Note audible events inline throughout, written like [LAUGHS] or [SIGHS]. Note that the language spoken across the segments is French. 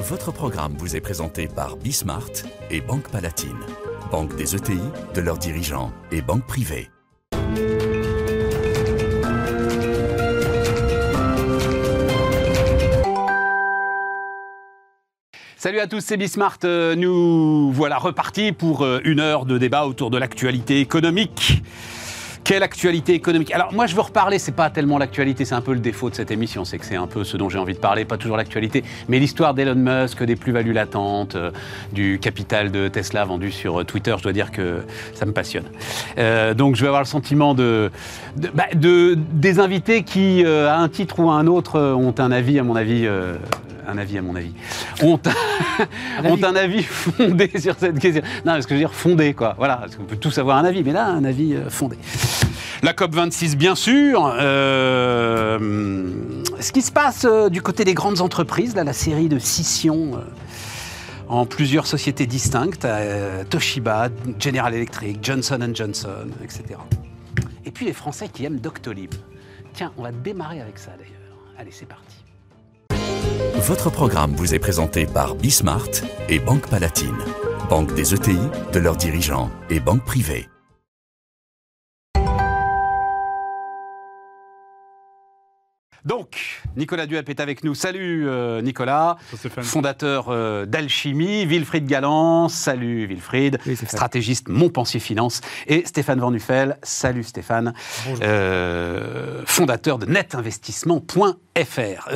Votre programme vous est présenté par Bismart et Banque Palatine, banque des ETI, de leurs dirigeants et banque privée. Salut à tous, c'est Bismart. Euh, Nous voilà repartis pour euh, une heure de débat autour de l'actualité économique. Quelle actualité économique Alors moi je veux reparler, c'est pas tellement l'actualité, c'est un peu le défaut de cette émission, c'est que c'est un peu ce dont j'ai envie de parler, pas toujours l'actualité, mais l'histoire d'Elon Musk, des plus-values latentes, euh, du capital de Tesla vendu sur euh, Twitter, je dois dire que ça me passionne. Euh, donc je vais avoir le sentiment de, de- bah, de- des invités qui, euh, à un titre ou à un autre, ont un avis, à mon avis, un avis à mon avis, ont, [LAUGHS] ont un avis fondé [LAUGHS] sur cette question. Non, ce que je veux dire, fondé, quoi. Voilà, parce qu'on peut tous avoir un avis, mais là, un avis fondé. La COP26, bien sûr. Euh, ce qui se passe euh, du côté des grandes entreprises, la série de scissions euh, en plusieurs sociétés distinctes, Toshiba, General Electric, Johnson Johnson, etc. Et puis les Français qui aiment Doctolib. Tiens, on va démarrer avec ça d'ailleurs. Allez, c'est parti. Votre programme vous est présenté par Bismart et Banque Palatine, banque des ETI, de leurs dirigeants et banque privée. Donc, Nicolas Duep est avec nous. Salut euh, Nicolas, fondateur euh, d'Alchimie. Wilfried Galland, salut Wilfried, stratégiste Montpensier Finance. Et Stéphane Van Nuffel, salut Stéphane, euh, fondateur de netinvestissement.fr.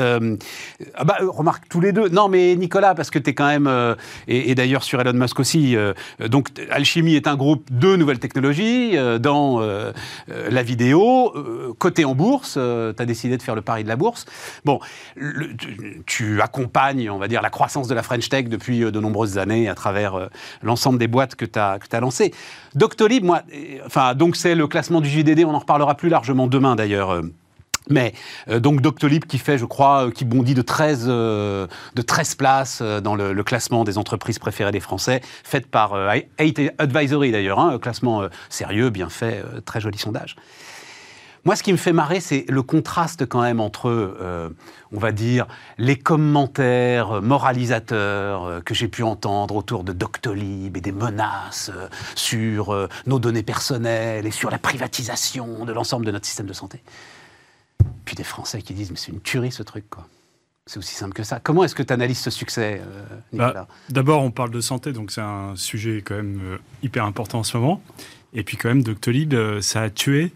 Ah bah, remarque tous les deux. Non, mais Nicolas, parce que tu es quand même, et, et d'ailleurs sur Elon Musk aussi, donc Alchimie est un groupe de nouvelles technologies dans la vidéo, coté en bourse. tu as décidé de faire le pari de la bourse. Bon, tu, accompagnes, on va dire, la croissance de la French Tech depuis euh, de nombreuses années à travers euh, l'ensemble des boîtes que tu as, lancées. Doctolib, moi, euh, enfin, donc c'est le classement du JDD, on en reparlera plus largement demain d'ailleurs. mais donc Doctolib qui fait, je crois, qui bondit de 13, euh, de 13 places dans le, classement des entreprises préférées des Français, fait par Advisory d'ailleurs, hein, un classement euh, sérieux, bien fait, très joli sondage. Moi, ce qui me fait marrer, c'est le contraste quand même entre, euh, on va dire, les commentaires moralisateurs euh, que j'ai pu entendre autour de Doctolib et des menaces euh, sur nos données personnelles et sur la privatisation de l'ensemble de notre système de santé. Puis des Français qui disent, mais c'est une tuerie ce truc, quoi. C'est aussi simple que ça. Comment est-ce que tu analyses ce succès, euh, Nicolas? Bah, D'abord, on parle de santé, donc c'est un sujet quand même hyper important en ce moment. Et puis quand même, Doctolib, ça a tué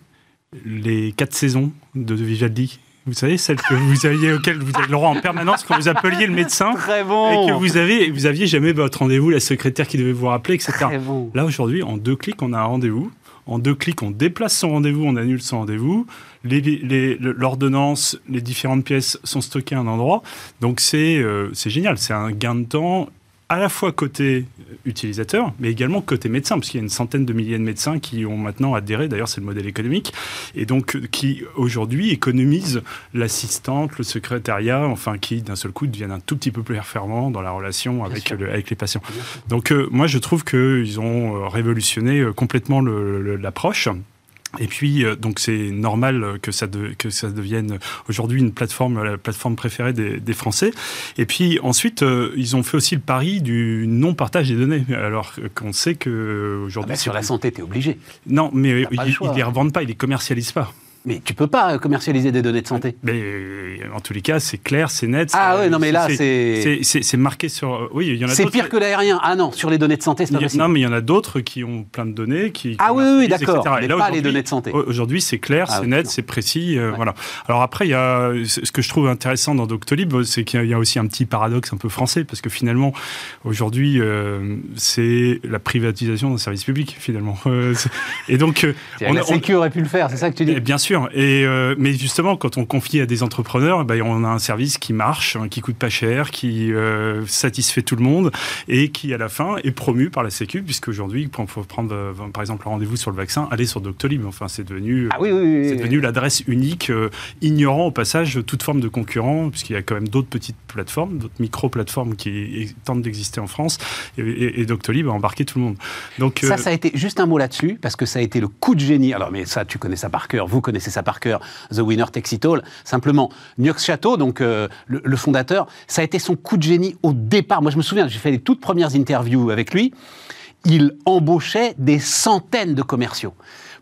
les quatre saisons de Vivaldi. Vous savez, celles que vous aviez, auxquelles vous avez le droit en permanence quand vous appeliez le médecin Très bon et que vous avez, vous aviez jamais votre rendez-vous, la secrétaire qui devait vous rappeler, etc. Très bon. Là, aujourd'hui, en deux clics, on a un rendez-vous. En deux clics, on déplace son rendez-vous, on annule son rendez-vous. Les- les- le- L'ordonnance, les différentes pièces sont stockées à un endroit. Donc, c'est euh, c'est génial. C'est un gain de temps à la fois côté utilisateur, mais également côté médecin, parce qu'il y a une centaine de milliers de médecins qui ont maintenant adhéré, d'ailleurs c'est le modèle économique, et donc qui aujourd'hui économisent l'assistante, le secrétariat, enfin qui d'un seul coup deviennent un tout petit peu plus performants dans la relation avec, sûr. le- avec les patients. Donc euh, moi je trouve qu'ils ont euh, révolutionné euh, complètement l'approche. Et puis, euh, donc c'est normal que ça, de- que ça devienne aujourd'hui une plateforme, la plateforme préférée des, des Français. Et puis ensuite, euh, ils ont fait aussi le pari du non-partage des données, alors qu'on sait que euh, Ah aujourd'hui... bah, sur c'est- la santé, tu es obligé. Non, mais ils ne les revendent pas, ils les commercialisent pas. Mais tu peux pas euh, commercialiser des données de santé. Mais euh, en tous les cas, c'est clair, c'est net. Ah c'est- ouais, non mais là, c'est... c'est- c'est c'est marqué sur. Oui, il y en a C'est pire que l'aérien. Ah non, sur les données de santé, c'est pas possible. non, mais il y en a d'autres qui ont plein de données. Qui Ah oui, oui, oui, d'accord, mais pas les données de santé. au- Aujourd'hui, c'est clair, Ah c'est oui, net, c'est précis. euh. Voilà. Alors après, il y a ce que je trouve intéressant dans Doctolib, c'est qu'il y a aussi un petit paradoxe un peu français, parce que finalement, aujourd'hui, euh, c'est la privatisation d'un service public, finalement. [LAUGHS] Euh, c'est- et donc, euh, on, la Sécu aurait pu le faire, c'est ça que tu dis? Eh bien sûr. Et euh, mais justement, quand on confie à des entrepreneurs, ben, on a un service qui marche, hein, qui coûte pas cher, qui euh, satisfait tout le monde et qui, à la fin, est promu par la Sécu, puisque aujourd'hui, il faut prendre, euh, par exemple, un rendez-vous sur le vaccin, aller sur Doctolib. Enfin, c'est devenu. Ah oui, oui, oui. C'est devenu l'adresse unique, ignorant au passage toute forme de concurrent, puisqu'il y a quand même d'autres petites plateformes, d'autres micro-plateformes qui tentent d'exister en France, et, et- et Doctolib a embarqué tout le monde. Donc, Ça, ça a été juste un mot là-dessus, parce que ça a été le coup de génie. Alors, mais ça, tu connais ça par cœur, vous connaissez connaissez ça par cœur, The Winner Takes It All. Simplement, Niox Chateau, donc le, le, fondateur, ça a été son coup de génie au départ. Moi, je me souviens, j'ai fait les toutes premières interviews avec lui. Il embauchait des centaines de commerciaux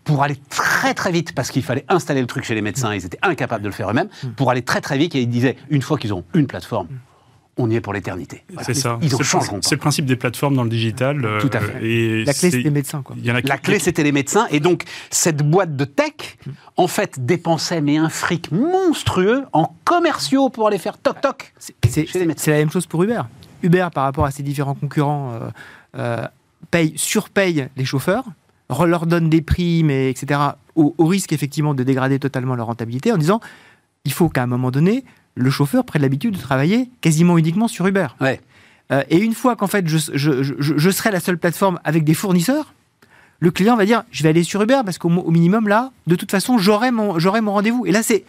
pour aller très très vite, parce qu'il fallait installer le truc chez les médecins, ils étaient incapables de le faire eux-mêmes, mm. pour aller très très vite, et ils disaient, une fois qu'ils ont une plateforme, on y est pour l'éternité. C'est ça. Ils C'est le principe des plateformes dans le digital. Euh, Tout à fait. Et la clé, c'était les médecins. Quoi. la clé, c'était les médecins. Et donc, cette boîte de tech, en fait, dépensait mais un fric monstrueux en commerciaux pour aller faire toc-toc chez les médecins. C'est la même chose pour Uber. Uber, par rapport à ses différents concurrents, euh, euh, paye, surpaye les chauffeurs leur donne des primes, etc., au, risque effectivement de dégrader totalement leur rentabilité, en disant il faut qu'à un moment donné, le chauffeur prenne l'habitude de travailler quasiment uniquement sur Uber. Ouais. Euh, et une fois qu'en fait je, je, serai la seule plateforme avec des fournisseurs, le client va dire je vais aller sur Uber parce qu'au minimum là, de toute façon, j'aurai mon, mon rendez-vous. Et là, c'est,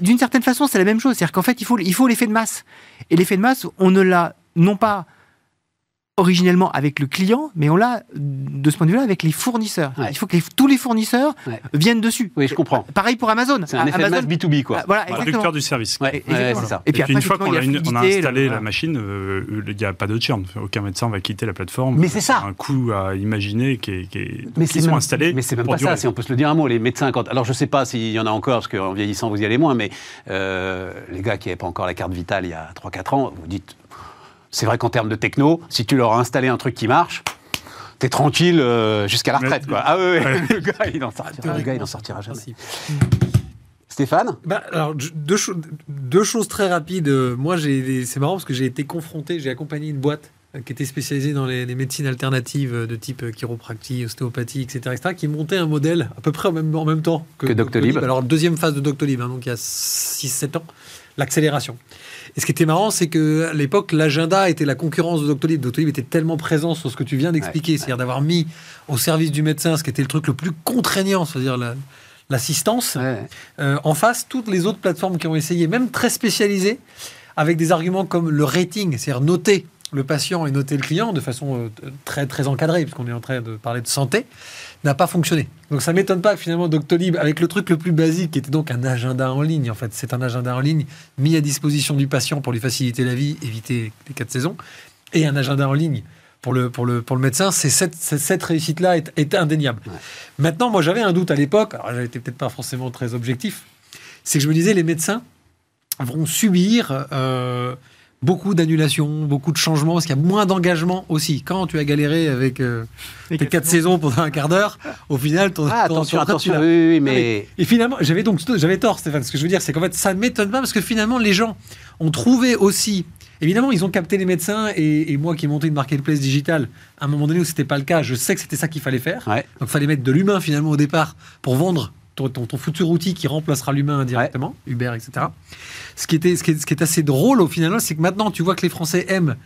d'une certaine façon, c'est la même chose. C'est-à-dire qu'en fait, il faut, il faut l'effet de masse. Et l'effet de masse, on ne l'a non pas originellement avec le client, mais on l'a de ce point de vue-là avec les fournisseurs. Il faut que tous les fournisseurs viennent dessus. Oui, je comprends. Pareil pour Amazon. C'est un effet Amazon, B2B, quoi. Ah, voilà, Producteur du service. c'est ça. Et puis, une fois qu'on a, installé la, machine, euh, il n'y a pas de churn. Aucun médecin va quitter la plateforme. Mais c'est ça. Un coût à imaginer qui est, mais qui sont installés. Mais c'est même pas ça, si on peut se le dire un mot. Les médecins, quand... alors je ne sais pas s'il y en a encore, parce qu'en vieillissant, vous y allez moins, mais euh, les gars qui n'avaient pas encore la carte vitale il y a 3-4 ans, vous dites c'est vrai qu'en termes de techno, si tu leur as installé un truc qui marche, t'es tranquille euh, jusqu'à la retraite. Quoi. [LAUGHS] Ah oui, le gars, il n'en sortira, sortira, jamais. Stéphane? Bah, alors, deux, deux, choses très rapides. Moi, c'est marrant parce que j'ai été confronté, j'ai accompagné une boîte euh, qui était spécialisée dans les, médecines alternatives de type euh, chiropractie, ostéopathie, etc., etc., qui montait un modèle à peu près en même, en même temps que, Doctolib. Alors, deuxième phase de Doctolib, hein, donc il y a 6-7 ans, l'accélération. Et ce qui était marrant, c'est que à l'époque, l'agenda était la concurrence de Doctolib. Doctolib était tellement présent sur ce que tu viens d'expliquer, c'est-à-dire d'avoir mis au service du médecin ce qui était le truc le plus contraignant, c'est-à-dire l'assistance. Euh, en face, toutes les autres plateformes qui ont essayé, même très spécialisées, avec des arguments comme le rating, c'est-à-dire noter le patient et noter le client de façon euh, très très encadrée, puisqu'on est en train de parler de santé n'a pas fonctionné. Donc ça m'étonne pas que finalement Doctolib, avec le truc le plus basique, qui était donc un agenda en ligne, en fait, c'est un agenda en ligne mis à disposition du patient pour lui faciliter la vie, éviter les quatre saisons, et un agenda en ligne pour le, pour le, pour le médecin, c'est cette, cette réussite-là est, indéniable. Maintenant, moi j'avais un doute à l'époque, alors j'étais peut-être pas forcément très objectif, c'est que je me disais les médecins vont subir euh, beaucoup d'annulations, beaucoup de changements, parce qu'il y a moins d'engagement aussi. Quand tu as galéré avec euh, tes quatre saisons pendant un quart d'heure, au final, ton, ah, attention, attention, oui, oui, mais... Et finalement, j'avais donc j'avais tort, Stéphane. Ce que je veux dire, c'est qu'en fait, ça ne m'étonne pas, parce que finalement, les gens ont trouvé aussi... Évidemment, ils ont capté les médecins, et, moi qui ai monté une marketplace digitale, à un moment donné où c'était pas le cas, je sais que c'était ça qu'il fallait faire. Donc, il fallait mettre de l'humain finalement au départ pour vendre ton, futur outil qui remplacera l'humain indirectement, Uber, etc. Ce qui, était, ce, qui est, assez drôle au final, c'est que maintenant tu vois que les Français aiment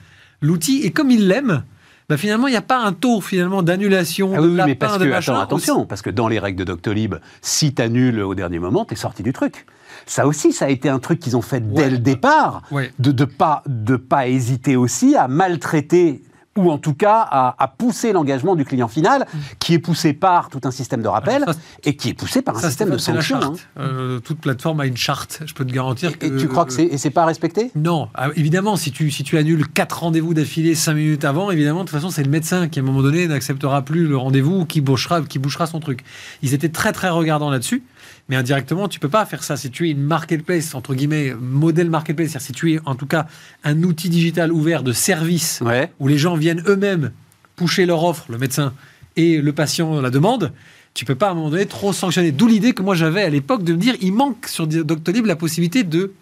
l'outil et comme ils l'aiment, bah finalement, il n'y a pas un taux finalement d'annulation. Ah oui, mais parce que, attention, parce que dans les règles de Doctolib, si tu annules au dernier moment, tu es sorti du truc. Ça aussi, ça a été un truc qu'ils ont fait dès le départ, de ne pas, de pas hésiter aussi à maltraiter ou en tout cas à, pousser l'engagement du client final, qui est poussé par tout un système de rappel et qui est poussé par un système de sanctions. Hein. Euh, toute plateforme a une charte, je peux te garantir. Que, et tu crois que c'est, pas respecté? Non, ah, évidemment, si tu, si tu annules quatre rendez-vous d'affilée cinq minutes avant, évidemment, de toute façon, c'est le médecin qui, à un moment donné, n'acceptera plus le rendez-vous ou qui bouchera, qui bouchera son truc. Ils étaient très, très regardants là-dessus mais indirectement, tu peux pas faire ça. Si tu es une marketplace, entre guillemets, modèle marketplace, c'est-à-dire si tu es en tout cas un outil digital ouvert de service, où les gens viennent eux-mêmes pousser leur offre, le médecin et le patient la demande, tu peux pas à un moment donné trop sanctionner. D'où l'idée que moi j'avais à l'époque de me dire, il manque sur Doctolib la possibilité de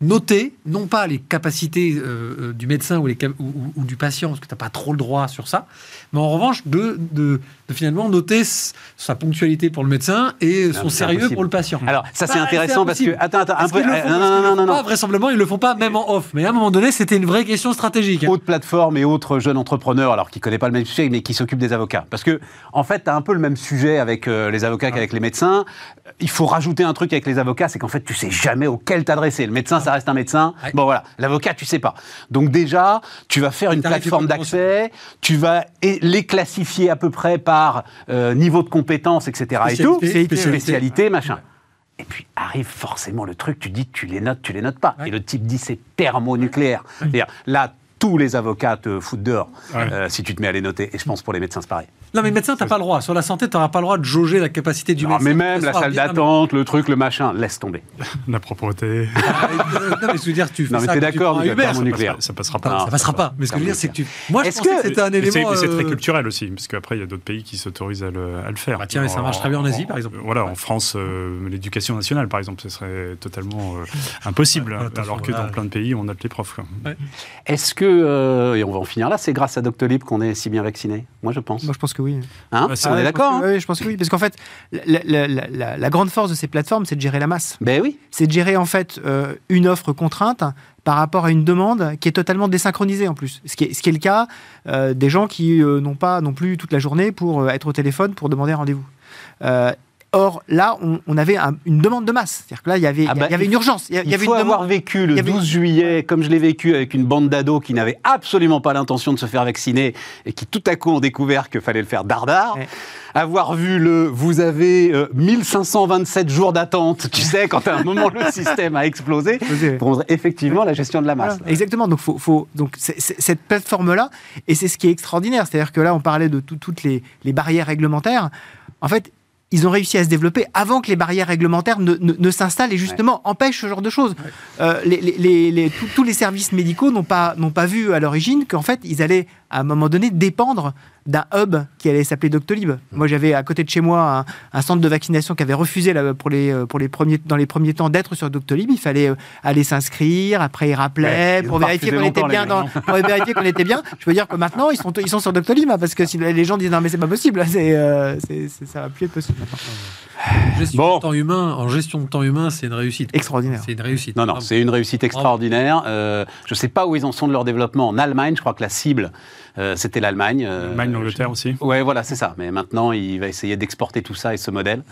noter, non pas les capacités euh, euh, du médecin ou, les, ou, du patient, parce que tu n'as pas trop le droit sur ça, mais en revanche, de, de, finalement noter sa ponctualité pour le médecin et son sérieux pour le patient. Alors, ça, c'est intéressant parce que. Attends, attends, un peu. non, non, non, non, non. vraisemblablement, ils le font pas, même en off. Mais à un moment donné, c'était une vraie question stratégique. Autres plateformes et autres jeunes entrepreneurs, alors qui ne connaissent pas le même sujet, mais qui s'occupent des avocats. Parce que, en fait, tu as un peu le même sujet avec euh, les avocats qu'avec les médecins. Il faut rajouter un truc avec les avocats, c'est qu'en fait, tu sais jamais auquel t'adresser. Le médecin, ça reste un médecin. Bon, voilà. L'avocat, tu sais pas. Donc, déjà, tu vas faire une plateforme d'accès, tu vas les classifier à peu près par euh, niveau de compétence, etc. et tout. Spécialité, machin. Et puis arrive forcément le truc, tu dis tu les notes, tu les notes pas. Et le type dit c'est thermonucléaire. C'est-à-dire là, tous les avocats te foutent dehors euh, si tu te mets à les noter. Et je pense pour les médecins, c'est pareil. Non, mais médecin, t'as pas le droit. Sur la santé, tu n'auras pas le droit de jauger la capacité du non, médecin. Mais même la salle d'attente, le truc, le machin, laisse tomber. [LAUGHS] la propreté. Ah, non, mais je veux dire, tu fais non, mais ça. es d'accord, nucléaire. Ça passera pas. ça passera pas. Mais ce que je veux dire, c'est que tu. Moi, je pensais que, c'était un élément. Mais c'est très euh, culturel aussi, parce qu'après, il y a d'autres pays qui s'autorisent à le, faire. Bah, tiens, mais ça marche très bien en Asie, par exemple. Voilà, en France, euh, l'éducation nationale, par exemple, ce serait totalement euh, impossible, alors que dans plein de pays, on note les profs. Est-ce que, et on va en finir là, c'est grâce à Doctolib qu'on est si bien vacciné? Moi, je pense. Moi, je pense que oui. Hein bah, on est d'accord Oui, je pense que oui. Parce qu'en fait, la, grande force de ces plateformes, c'est de gérer la masse. Ben oui. C'est de gérer, en fait, euh, une offre contrainte par rapport à une demande qui est totalement désynchronisée en plus. Ce qui est, ce qui est le cas euh, des gens qui euh, n'ont pas non plus toute la journée pour être au téléphone pour demander un rendez-vous. Or, là, on, avait une demande de masse. C'est-à-dire que là, il y avait, ah bah, y avait une urgence. Il, y, avait faut avoir vécu le 12 juillet, comme je l'ai vécu avec une bande d'ados qui n'avaient absolument pas l'intention de se faire vacciner et qui tout à coup ont découvert qu'il fallait le faire dardard. Avoir vu le vous avez 1527 euh, jours d'attente, tu sais, quand à un moment le système a explosé, [LAUGHS] pour effectivement la gestion de la masse. exactement. Donc, faut, faut donc cette plateforme-là, et c'est ce qui est extraordinaire. C'est-à-dire que là, on parlait de toutes les, les barrières réglementaires. En fait, ils ont réussi à se développer avant que les barrières réglementaires ne, s'installent et justement empêchent ce genre de choses. Euh, les, tous les services médicaux n'ont pas, pas vu à l'origine qu'en fait, ils allaient à un moment donné dépendre d'un hub qui allait s'appeler Doctolib. Moi, j'avais à côté de chez moi un, centre de vaccination qui avait refusé pour les, euh, pour les premiers, dans les premiers temps d'être sur Doctolib. Il fallait euh, aller s'inscrire, après ils rappelaient pour, vérifier qu'on était bien dans, pour vérifier qu'on était bien. Je veux dire que maintenant, ils sont, ils sont sur Doctolib hein, parce que si les gens disent non, mais c'est pas possible, [LAUGHS] c'est, euh, ça va plus être possible. [SIGHS] Gestion de temps humain, en gestion de temps humain, c'est une réussite. Extraordinaire. C'est une réussite. Non, non, c'est une réussite extraordinaire. je ne sais pas où ils en sont de leur développement. En Allemagne, je crois que la cible, euh, c'était l'Allemagne. Euh, L'Allemagne, l'Angleterre aussi. Ouais, voilà, c'est ça. Mais maintenant, il va essayer d'exporter tout ça et ce modèle.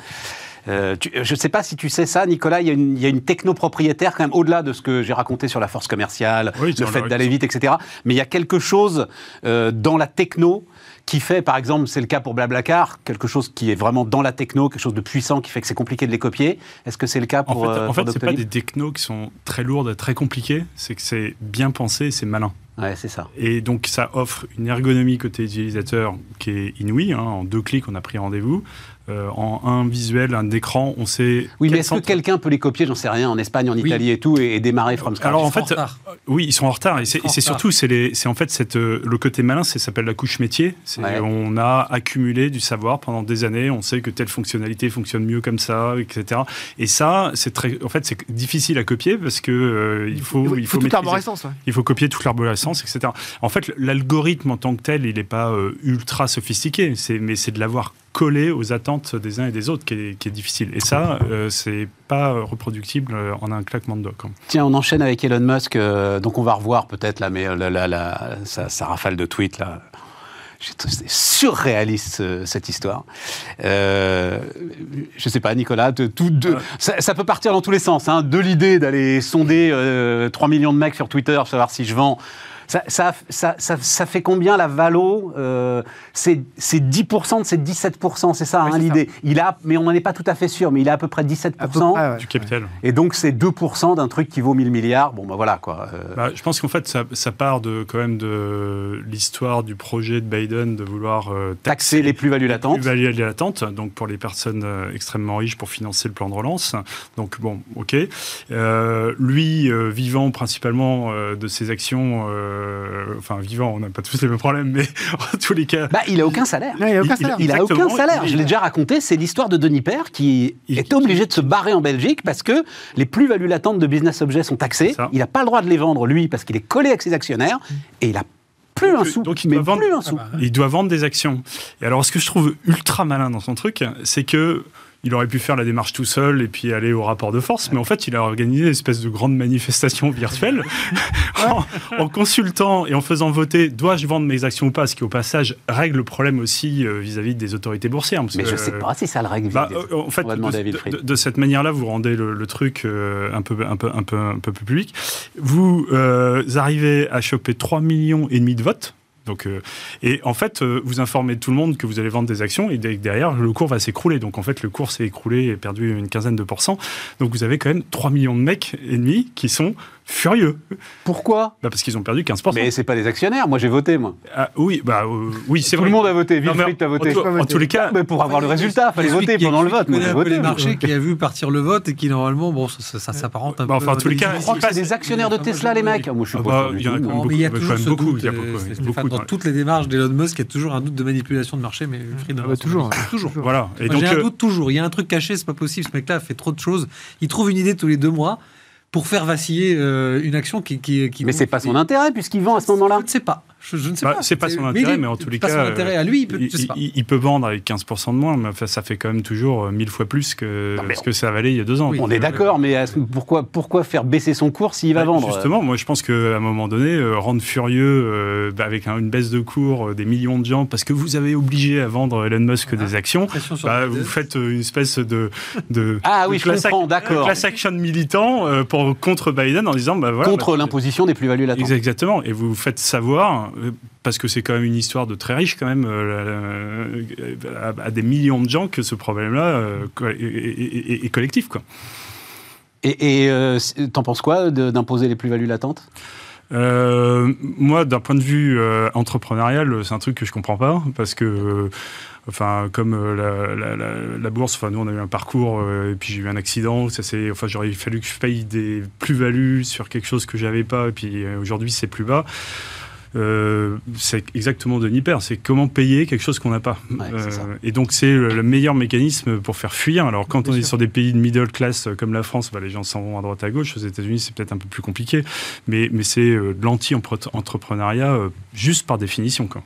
Euh, je ne sais pas si tu sais ça, Nicolas, il y a une, il y a une techno-propriétaire quand même, au-delà de ce que j'ai raconté sur la force commerciale, le fait d'aller vite, etc. Mais il y a quelque chose dans la techno qui fait, par exemple, c'est le cas pour Blablacar, quelque chose qui est vraiment dans la techno, quelque chose de puissant qui fait que c'est compliqué de les copier. Est-ce que c'est le cas pour En fait, en fait c'est pas des technos qui sont très lourdes, et très compliquées, c'est que c'est bien pensé, c'est malin. Ouais, c'est ça. Et donc, ça offre une ergonomie côté utilisateur qui est inouïe. Hein. En deux clics, on a pris rendez-vous. Euh, en un visuel, un écran, on sait. Oui, mais est-ce que quelqu'un peut les copier J'en sais rien, en Espagne, en Italie et tout, et, démarrer from scratch Alors en fait, euh, oui, ils sont en retard. Et c'est surtout, c'est en fait cette, euh, le côté malin, ça s'appelle la couche métier. On a accumulé du savoir pendant des années. On sait que telle fonctionnalité fonctionne mieux comme ça, etc. Et ça, c'est très, en fait, c'est difficile à copier parce que il faut, il faut, toute l'arborescence. Il faut copier toute l'arborescence, etc. En fait, l'algorithme en tant que tel, il n'est pas ultra sophistiqué, mais c'est de l'avoir collé aux attentes des uns et des autres qui est, difficile. Et ça, euh, c'est pas reproductible euh, en un claquement de doigts. Tiens, on enchaîne avec Elon Musk. Euh, donc on va revoir peut-être là, mais la, la, sa, rafale de tweets là. C'est surréaliste cette histoire. Euh, je sais pas, Nicolas, tout, de, ça, peut partir dans tous les sens. Hein, de l'idée d'aller sonder 3 millions de mecs sur Twitter, savoir si je vends ça, ça, ça, fait combien la Valo euh, C'est 10% de ces 17%, c'est ça, hein, l'idée. Il a, mais on n'en est pas tout à fait sûr, mais il a à peu près 17% du capital. Et donc c'est 2% d'un truc qui vaut 1000 milliards. Bon, ben voilà quoi. Euh. Bah, je pense qu'en fait, ça, part de quand même de l'histoire du projet de Biden de vouloir euh, taxer, les plus-values latentes. Les plus-values latentes, donc pour les personnes extrêmement riches pour financer le plan de relance. Donc bon, ok. lui, vivant principalement de ses actions euh, enfin vivant, on n'a pas tous les mêmes problèmes, mais [LAUGHS] en tous les cas. Bah, il a aucun salaire. il a aucun salaire. Il, a aucun salaire. Je l'ai déjà raconté. C'est l'histoire de Denis Père qui est obligé de se barrer en Belgique parce que les plus-values latentes de business objets sont taxées. Il n'a pas le droit de les vendre lui parce qu'il est collé avec ses actionnaires et il a plus un sou. Donc il doit, vendre, un sou. il doit vendre des actions. Et alors, ce que je trouve ultra malin dans son truc, c'est que il aurait pu faire la démarche tout seul et puis aller au rapport de force, mais en fait, il a organisé une espèce de grande manifestation virtuelle [LAUGHS] en, consultant et en faisant voter dois-je vendre mes actions ou pas, ce qui au passage règle le problème aussi euh, vis-à-vis des autorités boursières. mais je ne sais pas si ça le règle. Bah, euh, en fait, de, cette manière-là, vous rendez le, truc euh, un, peu, un, peu, un, peu, un peu plus public. Vous arrivez à choper 3 millions et demi de votes Donc, et en fait, vous informez tout le monde que vous allez vendre des actions et derrière, le cours va s'écrouler. Donc en fait, le cours s'est écroulé et perdu une quinzaine de pourcents. Donc vous avez quand même 3 millions de mecs ennemis qui sont furieux. Pourquoi bah Parce qu'ils ont perdu 15%. Mais c'est pas des actionnaires, moi j'ai voté moi. Ah, oui, bah, euh, oui c'est Tout vrai. le monde a voté, Wilfried a voté. En, tous les cas... Mais pour avoir le résultat, il fallait voter pendant le vote. Moi, a voté, les marchés, qui a vu partir le vote et qui normalement, bon, ça, ça s'apparente un bah, peu... Enfin, en tous les cas... Je crois que c'est des actionnaires de Tesla les mecs. Moi je suis ah pas bah, Il y en a quand même beaucoup. Dans toutes les démarches d'Elon Musk, il y a toujours un doute de manipulation de marché, mais Wilfried... Ah toujours. Toujours. Voilà. J'ai un euh, doute toujours. Il y a un truc caché, c'est pas possible. Ce mec-là fait trop de choses. Il trouve une idée tous les deux mois pour faire vaciller euh, une action qui. qui, qui mais c'est pas son intérêt puisqu'il vend à ce moment-là. Je ne sais pas. Je, ne sais bah, pas. C'est pas son intérêt, mais, en tous les cas. Pas son intérêt à lui, il peut, il, peut vendre avec 15% de moins, mais ça fait quand même toujours 1000 fois plus que ce que ça valait il y a deux ans. on est d'accord, mais pourquoi, pourquoi faire baisser son cours s'il va bah, vendre Justement, moi je pense qu'à un moment donné, euh, rendre furieux euh, bah, avec une baisse de cours des millions de gens parce que vous avez obligé à vendre Elon Musk des actions, vous faites une espèce de. de [LAUGHS] ah oui, je comprends, d'accord. Class action militant pour, contre Biden en disant. Voilà, contre l'imposition des plus-values latentes. Exactement, et vous faites savoir parce que c'est quand même une histoire de très riche quand même euh, à, des millions de gens que ce problème-là euh, est, collectif quoi. Et euh, t'en penses quoi d'imposer les plus-values latentes? Moi, d'un point de vue entrepreneurial, c'est un truc que je comprends pas parce que enfin comme la, bourse enfin nous on a eu un parcours et puis j'ai eu un accident ça c'est enfin j'aurais fallu que je paye des plus-values sur quelque chose que j'avais pas et puis aujourd'hui c'est plus bas euh, c'est exactement de Nipper, c'est comment payer quelque chose qu'on n'a pas. Euh, et donc c'est le, meilleur mécanisme pour faire fuir. Alors quand on est sur des pays de middle class euh, comme la France, bah, les gens s'en vont à droite à gauche. Aux États-Unis, c'est peut-être un peu plus compliqué, mais, mais c'est de l'anti-entrepreneuriat juste par définition. Quoi.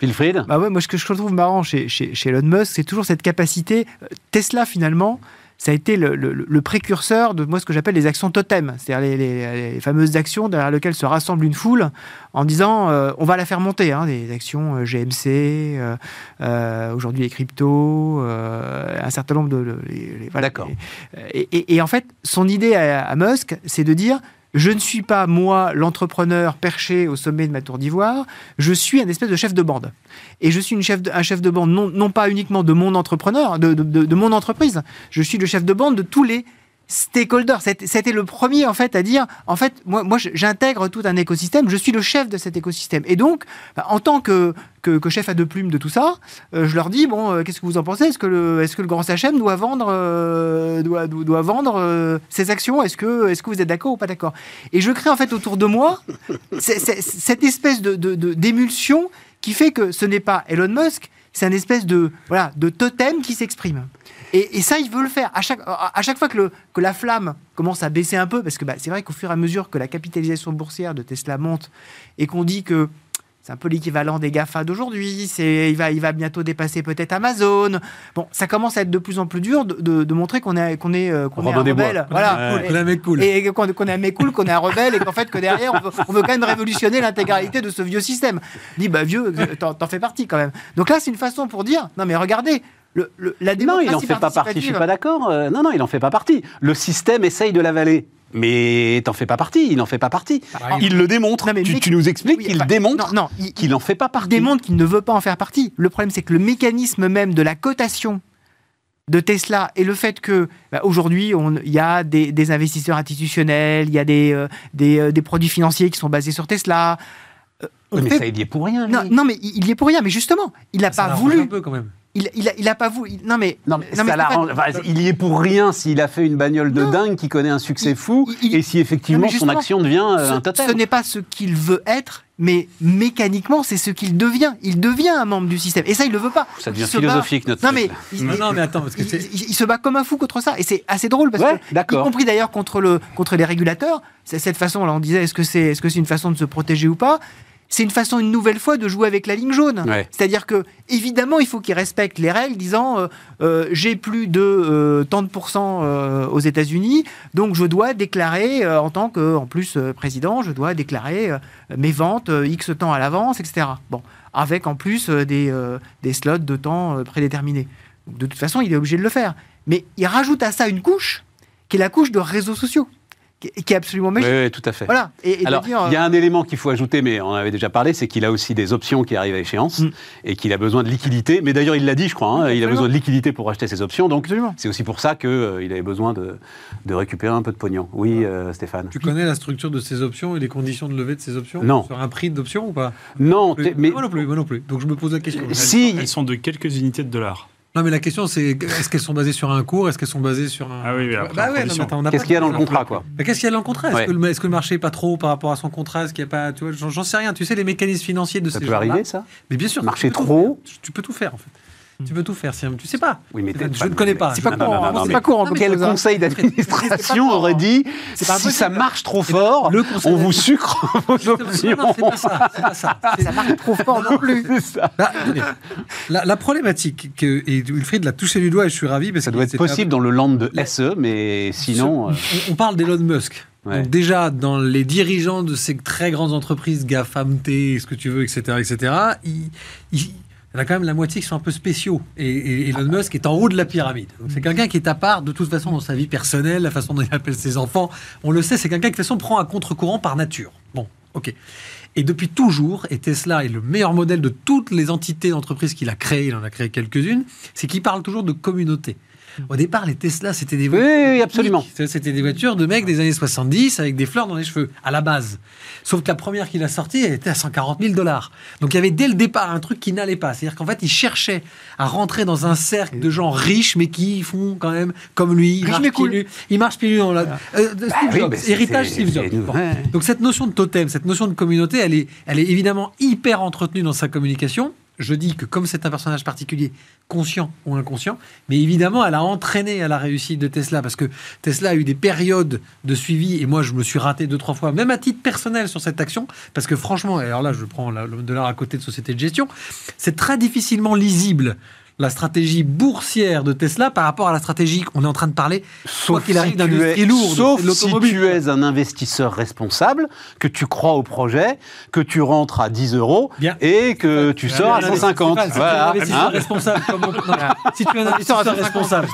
Wilfried? Bah ouais, Moi, ce que je trouve marrant chez, chez, chez Elon Musk, c'est toujours cette capacité. Tesla, finalement, ça a été le, précurseur de moi ce que j'appelle les actions totem, c'est-à-dire les, fameuses actions derrière lesquelles se rassemble une foule en disant euh, on va la faire monter, hein, des actions euh, GMC, euh, aujourd'hui les cryptos, un certain nombre de... D'accord. Et, en fait, son idée à Musk, c'est de dire je ne suis pas, moi, l'entrepreneur perché au sommet de ma tour d'ivoire, je suis un espèce de chef de bande. Et je suis une chef un chef de bande non, non pas uniquement de mon entrepreneur, de, de, mon entreprise, je suis le chef de bande de tous les stakeholder. C'était le premier, en fait, à dire, en fait, moi, j'intègre tout un écosystème, je suis le chef de cet écosystème. Et donc, bah, en tant que, chef à deux plumes de tout ça, euh, je leur dis, bon, euh, qu'est-ce que vous en pensez? Est-ce que, le, grand Sachem doit vendre, euh, doit, vendre ses actions? Est-ce que, est -ce que vous êtes d'accord ou pas d'accord? Et je crée, en fait, autour de moi, cette espèce d'émulsion de, qui fait que ce n'est pas Elon Musk, c'est un espèce de, voilà, de totem qui s'exprime. Et, ça, il veut le faire. À chaque, à chaque fois que, le, que la flamme commence à baisser un peu, parce que bah, c'est vrai qu'au fur et à mesure que la capitalisation boursière de Tesla monte et qu'on dit que c'est un peu l'équivalent des GAFA d'aujourd'hui. il va, il va bientôt dépasser peut-être Amazon. Bon, ça commence à être de plus en plus dur de, de, montrer qu'on est, qu'on est, euh, qu'on est un rebelle. Voilà. Qu'on est un mec cool. Et qu'on est un mec cool, qu'on est un rebelle et qu'en fait, que derrière, on veut, on veut, quand même révolutionner l'intégralité de ce vieux système. Dit, bah, vieux, t'en fais partie quand même. Donc là, c'est une façon pour dire, non mais regardez, le, la non, il n'en fait pas partie, je suis pas d'accord. Euh, non, non, il n'en fait pas partie. Le système essaye de l'avaler. Mais t'en fais pas partie, il n'en fait pas partie. Bah, il le démontre. tu, nous expliques qu'il démontre qu'il n'en fait pas partie. Il démontre qu'il ne veut pas en faire partie. Le problème, c'est que le mécanisme même de la cotation de Tesla et le fait que bah, aujourd'hui il y a des, investisseurs institutionnels, il y a des, euh, euh, des, produits financiers qui sont basés sur Tesla. mais ça, il y est pour rien. Non, non, mais il y est pour rien. Mais justement, il n'a pas voulu. Un peu quand même il, il, a, pas voulu. Non mais, non, mais, il y est pour rien s'il a fait une bagnole de dingue qui connaît un succès fou et si effectivement son action devient euh, un totem. Ce n'est pas ce qu'il veut être, mais mécaniquement c'est ce qu'il devient. Il devient un membre du système et ça il le veut pas. Ça devient philosophique notre. Non mais, non, mais attends parce que il, se bat comme un fou contre ça et c'est assez drôle parce que y compris d'ailleurs contre le contre les régulateurs. C'est cette façon là on disait est-ce que c'est est-ce que c'est une façon de se protéger ou pas? C'est une façon une nouvelle fois de jouer avec la ligne jaune. C'est-à-dire que évidemment, il faut qu'ils respectent les règles, disant euh, euh, j'ai plus de euh, tant de pourcents aux États-Unis, donc je dois déclarer en tant que en plus président, je dois déclarer mes ventes x temps à l'avance, etc. Bon, avec en plus des, des slots de temps prédéterminés. De toute façon, il est obligé de le faire. Mais il rajoute à ça une couche qui est la couche de réseaux sociaux. Qui est absolument magique. Oui, tout à fait. Voilà. Et, Alors, il y a un élément qu'il faut ajouter, mais on en avait déjà parlé, c'est qu'il a aussi des options qui arrivent à échéance mm. et qu'il a besoin de liquidité. Mais d'ailleurs, il l'a dit, je crois, hein, il a besoin de liquidité pour acheter ses options. Donc, c'est aussi pour ça qu'il euh, avait besoin de, de, récupérer un peu de pognon. Oui, euh, Stéphane. Tu connais la structure de ces options et les conditions de levée de ces options Non. Sur un prix d'option ou pas? Non. Mais... Moi non plus, moi non plus. Donc je me pose la question. Si. Elles sont de quelques unités de dollars. Non, mais la question, c'est est-ce qu'elles sont basées sur un cours Est-ce qu'elles sont basées sur un. Ah oui, bah Qu'est-ce qu'il y a dans le contrat, quoi bah, Qu'est-ce qu'il y a dans le contrat? Est-ce que, le marché n'est pas trop par rapport à son contrat? Est-ce qu'il n'y a pas. J'en sais rien. Tu sais, les mécanismes financiers de ça ces peut arriver, ça? Mais bien sûr. Marché trop Tu peux tout faire, en fait. Tu peux tout faire, tu sais pas. Oui, mais je ne connais pas. C'est pas courant. C'est pas courant. Quel conseil d'administration aurait dit si ça marche trop fort, on vous sucre vos options C'est pas ça. C'est pas ça. [LAUGHS] Ça marche trop fort non plus. La problématique que et Wilfried l'a touché du doigt et je suis ravi parce ça doit être possible dans le land de SE, mais sinon. On parle d'Elon Musk. Donc déjà, dans les dirigeants de ces très grandes entreprises, GAFAMT, ce que tu veux, etc., etc., il, il y en a quand même la moitié qui sont un peu spéciaux. Et, Elon Musk est en haut de la pyramide. C'est quelqu'un qui est à part de toute façon dans sa vie personnelle, la façon dont il appelle ses enfants. On le sait, c'est quelqu'un qui de toute façon prend un contre-courant par nature. Bon, ok. Et depuis toujours, et Tesla est le meilleur modèle de toutes les entités d'entreprise qu'il a créées, il en a créé quelques-unes, c'est qu'il parle toujours de communauté. Au départ, les Tesla, c'était des voitures. Oui, absolument. C'était des voitures de mecs des années 70 avec des fleurs dans les cheveux, à la base. Sauf que la première qu'il a sortie, elle était à 140 000 dollars. Donc il y avait dès le départ un truc qui n'allait pas. C'est-à-dire qu'en fait, il cherchait à rentrer dans un cercle de gens riches, mais qui font quand même comme lui. Il marche cool. Il marche pieds dans la. Euh, bah héritage Steve Jobs. Donc cette notion de totem, cette notion de communauté, elle est, elle est évidemment hyper entretenue dans sa communication je dis que comme c'est un personnage particulier, conscient ou inconscient, mais évidemment, elle a entraîné à la réussite de Tesla, parce que Tesla a eu des périodes de suivi, et moi, je me suis raté deux, trois fois, même à titre personnel sur cette action, parce que franchement, et alors là, je prends de l'art à côté de société de gestion, c'est très difficilement lisible la stratégie boursière de Tesla par rapport à la stratégie qu'on est en train de parler, sauf qu'il arrive d'industrie lourde. Sauf si tu es un investisseur responsable, que tu crois au projet, que tu rentres à 10 euros et que tu sors à 150. Voilà. Hein responsable si tu es un investisseur responsable,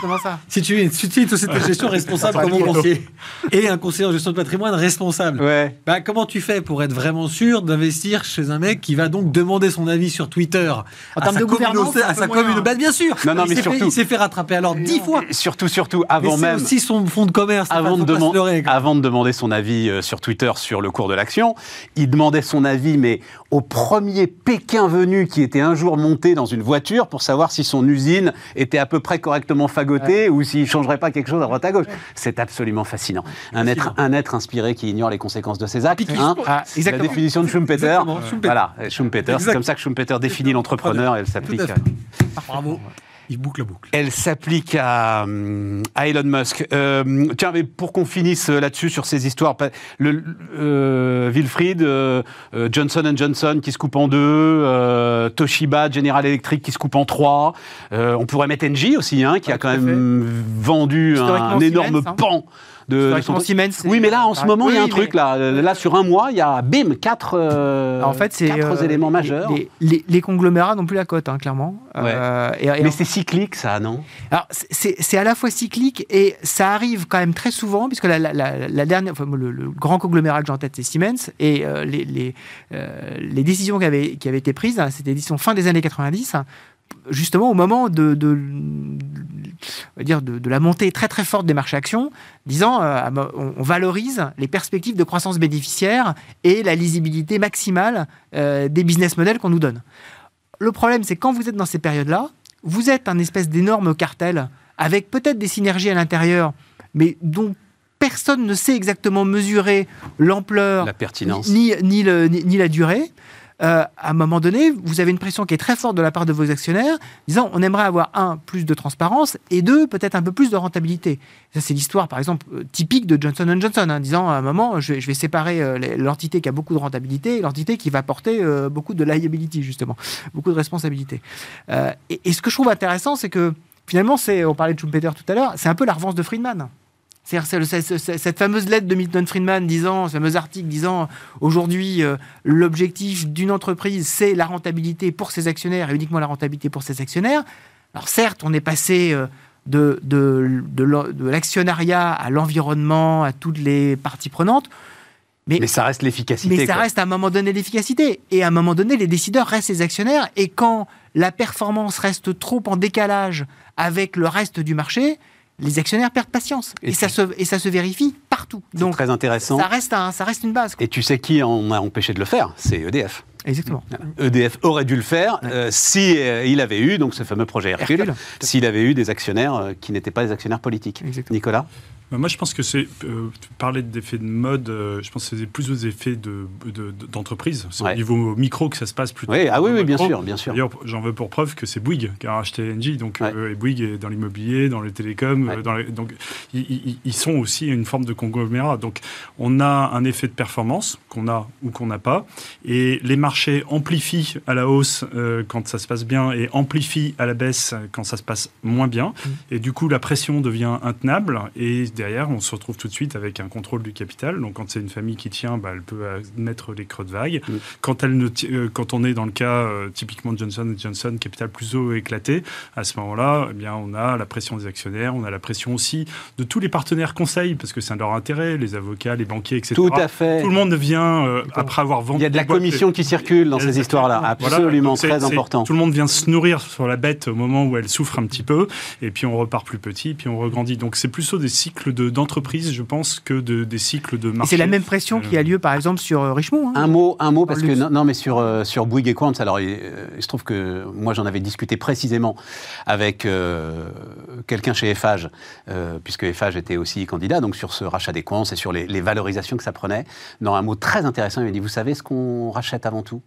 si tu es une société de gestion responsable comme mon conseiller et un conseiller en gestion de patrimoine responsable, ouais. bah, comment tu fais pour être vraiment sûr d'investir chez un mec qui va donc demander son avis sur Twitter en termes de gouvernance, à sa communauté bien sûr. Non, non, mais surtout. il s'est fait rattraper alors dix fois. Surtout, surtout, avant même. aussi son fonds de commerce. Avant de, demander, avant de demander son avis euh, sur Twitter sur le cours de l'action, il demandait son avis, mais au premier Pékin venu qui était un jour monté dans une voiture pour savoir si son usine était à peu près correctement fagotée ou s'il changerait pas quelque chose à droite à gauche. C'est absolument fascinant. Un être, un être inspiré qui ignore les conséquences de ses actes. Hein. Ah, la définition de Schumpeter. Voilà, Schumpeter. C'est comme ça que Schumpeter définit l'entrepreneur et elle s'applique. Bravo. Il boucle la boucle. Elle s'applique à, à, Elon Musk. Euh, tiens, mais pour qu'on finisse là-dessus sur ces histoires, le, euh, Wilfried, euh, Johnson Johnson qui se coupe en deux, Toshiba, General Electric qui se coupe en trois. on pourrait mettre Engie aussi, hein, qui a quand même vendu un, énorme hein. pan de Oui, mais là, en ce moment, il y a un truc. Là, là, sur un mois, il y a, bim, quatre, euh, en fait, quatre euh, éléments majeurs. Les, les, conglomérats n'ont plus la cote, hein, clairement. Euh, mais c'est cyclique, ça, non? Alors, c'est à la fois cyclique et ça arrive quand même très souvent, puisque la, la, dernière, enfin, le, grand conglomérat que j'ai en tête, c'est Siemens. Et les, les, les, décisions qui avaient, qui avaient été prises, hein, c'était des décisions fin des années 90 justement au moment de, de, dire de, la montée très très forte des marchés actions, disant euh, on, valorise les perspectives de croissance bénéficiaire et la lisibilité maximale euh, des business models qu'on nous donne. Le problème, c'est quand vous êtes dans ces périodes-là, vous êtes un espèce d'énorme cartel avec peut-être des synergies à l'intérieur, mais dont personne ne sait exactement mesurer l'ampleur, la pertinence, ni, ni, ni la durée. Euh, à un moment donné, vous avez une pression qui est très forte de la part de vos actionnaires, disant on aimerait avoir un plus de transparence et deux peut-être un peu plus de rentabilité. Ça c'est l'histoire par exemple euh, typique de Johnson Johnson, hein, disant à un moment je, vais séparer euh, l'entité qui a beaucoup de rentabilité et l'entité qui va porter beaucoup de liability justement, beaucoup de responsabilité. Et, ce que je trouve intéressant, c'est que finalement, c'est, on parlait de Schumpeter tout à l'heure, c'est un peu la revanche de Friedman. C'est-à-dire cette fameuse lettre de Milton Friedman disant, ce fameux article disant aujourd'hui euh, l'objectif d'une entreprise c'est la rentabilité pour ses actionnaires et uniquement la rentabilité pour ses actionnaires. Alors certes, on est passé euh, de, de, de l'actionnariat à l'environnement, à toutes les parties prenantes. Mais, ça reste l'efficacité. Mais ça reste à un moment donné l'efficacité. Et à un moment donné, les décideurs restent les actionnaires. Et quand la performance reste trop en décalage avec le reste du marché, les actionnaires perdent patience. Et, ça, se, et ça se vérifie partout. Donc, très intéressant. Ça reste, ça reste une base. Et tu sais qui en a empêché de le faire? C'est EDF. Exactement. EDF aurait dû le faire euh, si euh, il avait eu donc ce fameux projet Hercule, s'il avait eu des actionnaires euh, qui n'étaient pas des actionnaires politiques. Nicolas? Moi, je pense que c'est euh, parler d'effets de mode. Euh, je pense que c'est plus aux effets de, d'entreprise. c'est au niveau micro que ça se passe plutôt. Oui, ah oui, oui, bien sûr, bien sûr. D'ailleurs, j'en veux pour preuve que c'est Bouygues qui a racheté Engie. Donc, euh, et Bouygues est dans l'immobilier, dans les télécoms. dans donc, ils, sont aussi une forme de conglomérat. Donc, on a un effet de performance qu'on a ou qu'on n'a pas, et les marchés amplifient à la hausse quand ça se passe bien et amplifient à la baisse quand ça se passe moins bien. Mmh. Et du coup, la pression devient intenable et derrière, on se retrouve tout de suite avec un contrôle du capital. Donc, quand c'est une famille qui tient, bah, elle peut mettre les creux de vague. Quand, elle ne euh, quand on est dans le cas euh, typiquement de Johnson Johnson, capital plus haut éclaté, à ce moment-là, eh bien, on a la pression des actionnaires, on a la pression aussi de tous les partenaires conseils, parce que c'est leur intérêt, les avocats, les banquiers, etc. Tout à fait. Tout le monde vient, euh, après avoir vendu. Il y a de la commission qui circule dans ces histoires-là, absolument très important. Tout le monde vient se nourrir sur la bête au moment où elle souffre un petit peu, et puis on repart plus petit, puis on regrandit. Donc c'est plutôt des cycles d'entreprise, je pense, que de, des cycles de marché. C'est la même pression qui a lieu, par exemple, sur euh, Richemont. Hein. un mot, un mot, parce que non, mais sur euh, sur Bouygues et Quant, alors il, se trouve que moi j'en avais discuté précisément avec euh, quelqu'un chez Eiffage, puisque Eiffage était aussi candidat, donc sur ce rachat des Quants et sur les, les valorisations que ça prenait. Dans un mot très intéressant, il m'a dit, vous savez ce qu'on rachète avant tout?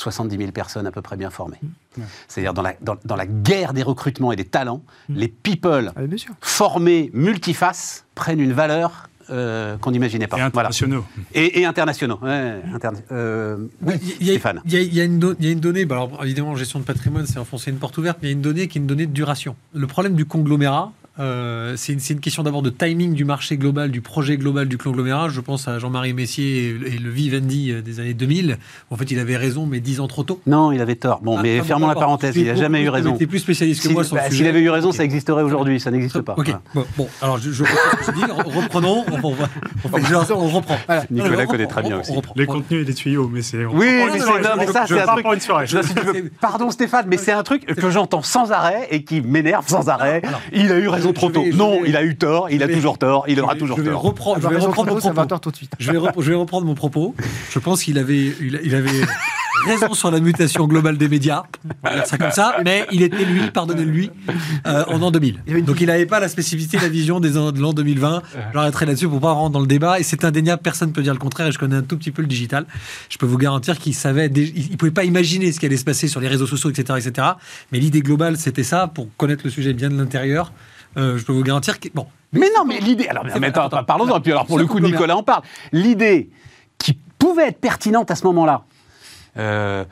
70 000 personnes à peu près bien formées. Mmh. C'est-à-dire dans la, dans, la, guerre des recrutements et des talents, mmh. les people ah, formés multifaces prennent une valeur euh, qu'on n'imaginait pas. Et internationaux. Et, internationaux. il, y a, une donnée, bah alors évidemment, gestion de patrimoine, c'est enfoncer une porte ouverte, mais il y a une donnée qui est une donnée de duration. Le problème du conglomérat, euh, c'est une, question d'abord de timing du marché global, du projet global du conglomérat. Je pense à Jean-Marie Messier et, le Vivendi euh, des années 2000. En fait, il avait raison, mais dix ans trop tôt. Non, il avait tort. Bon, ah, mais fermons la parenthèse. Il n'a jamais eu raison. Il était plus spécialiste que moi sur bah, S'il avait eu raison, ça existerait aujourd'hui. Ça n'existe pas. Ok. Bon, alors je, je je dis. Reprenons. On, on, on, on reprend. Nicolas connaît très bien aussi. Les contenus et les tuyaux, mais c'est. Oui, mais ça, c'est un truc. Pardon, Stéphane, mais c'est un truc que j'entends sans arrêt et qui m'énerve sans arrêt. Il a eu raison trop tôt. Non, il a eu tort, il a toujours tort, il aura toujours tort. je vais reprendre mon propos. tout de suite. Je vais, reprendre mon propos. Je pense qu'il avait, il, avait [LAUGHS] raison sur la mutation globale des médias, on va dire ça comme ça, mais il était lui, pardonnez-lui, euh, en an 2000. Donc il n'avait pas la spécificité, la vision des de l'an 2020. J'arrêterai là-dessus pour pas rentrer dans le débat. Et c'est indéniable, personne ne peut dire le contraire. Et je connais un tout petit peu le digital. Je peux vous garantir qu'il savait, il pouvait pas imaginer ce qui allait se passer sur les réseaux sociaux, etc., etc. Mais l'idée globale, c'était ça, pour connaître le sujet bien de l'intérieur. Euh, je peux vous garantir que. Bon. Mais non, mais l'idée. Alors, mais parlons-en. Puis alors, pour le coup, Nicolas en parle. L'idée qui pouvait être pertinente à ce moment-là. Euh,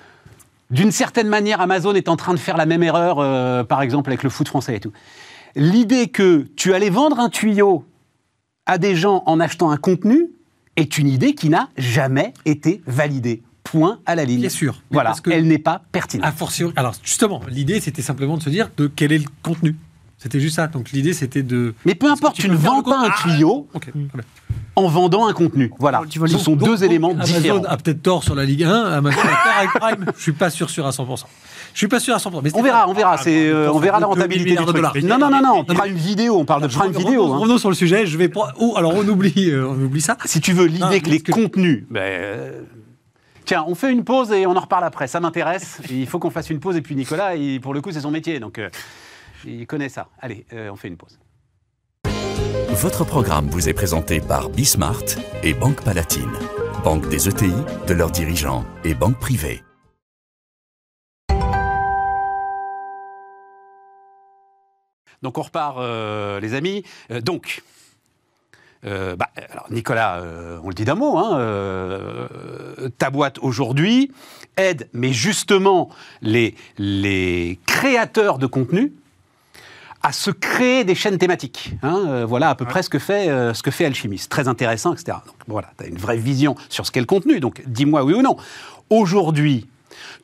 d'une certaine manière, Amazon est en train de faire la même erreur, euh, par exemple, avec le foot français et tout. L'idée que tu allais vendre un tuyau à des gens en achetant un contenu est une idée qui n'a jamais été validée. Point à la ligne. Bien sûr. Voilà, parce elle n'est pas pertinente. Alors justement, l'idée c'était simplement de se dire de quel est le contenu. C'était juste ça. Donc l'idée, c'était de. Mais peu importe, tu ne vends pas un tuyau ah, en vendant un contenu. Voilà. Ce sont deux éléments différents. Amazon a peut-être tort sur la Ligue 1, Amazon a tort avec Prime. Je suis pas sûr, sûr à 100%. Je suis pas sûr à 100%. Mais on verra, on verra. Ah, c'est, euh, on verra la rentabilité du truc. Non, non, non, non. Prime vidéo. On parle de Prime vidéo. Hein. Revenons sur le sujet. Je vais. Oh, alors on oublie, euh, on oublie ça. Si tu veux, l'idée que les contenus. Ben, euh, Tiens, on fait une pause et on en reparle après. Ça m'intéresse. Il faut qu'on fasse une pause. Et puis Nicolas, pour le coup, c'est son métier. Donc. Il connaît ça. Allez, euh, on fait une pause. Votre programme vous est présenté par Bismart et Banque Palatine, banque des ETI, de leurs dirigeants et banque privée. Donc on repart, euh, les amis. Euh, donc, bah, alors Nicolas, on le dit d'un mot, hein, ta boîte aujourd'hui aide, mais justement les, les créateurs de contenu à se créer des chaînes thématiques. Hein, euh, voilà à peu près ce que fait, euh, ce que fait Alchimiste. Très intéressant, etc. Donc voilà, tu as une vraie vision sur ce qu'est le contenu. Donc dis-moi oui ou non. Aujourd'hui,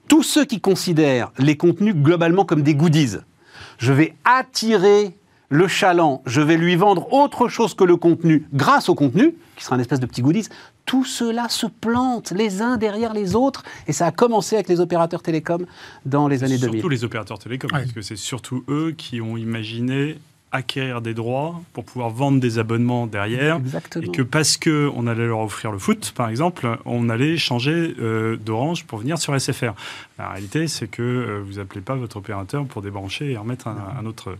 tous ceux qui considèrent les contenus globalement comme des goodies, je vais attirer le chaland, je vais lui vendre autre chose que le contenu grâce au contenu, qui sera une espèce de petit goodies. Tout cela se plante les uns derrière les autres. Et ça a commencé avec les opérateurs télécoms dans les années 2000. Surtout les opérateurs télécoms, parce que c'est surtout eux qui ont imaginé acquérir des droits pour pouvoir vendre des abonnements derrière. Exactement. Et que parce qu'on allait leur offrir le foot, par exemple, on allait changer euh, d'orange pour venir sur SFR. La réalité, c'est que euh, vous appelez pas votre opérateur pour débrancher et remettre un, un autre.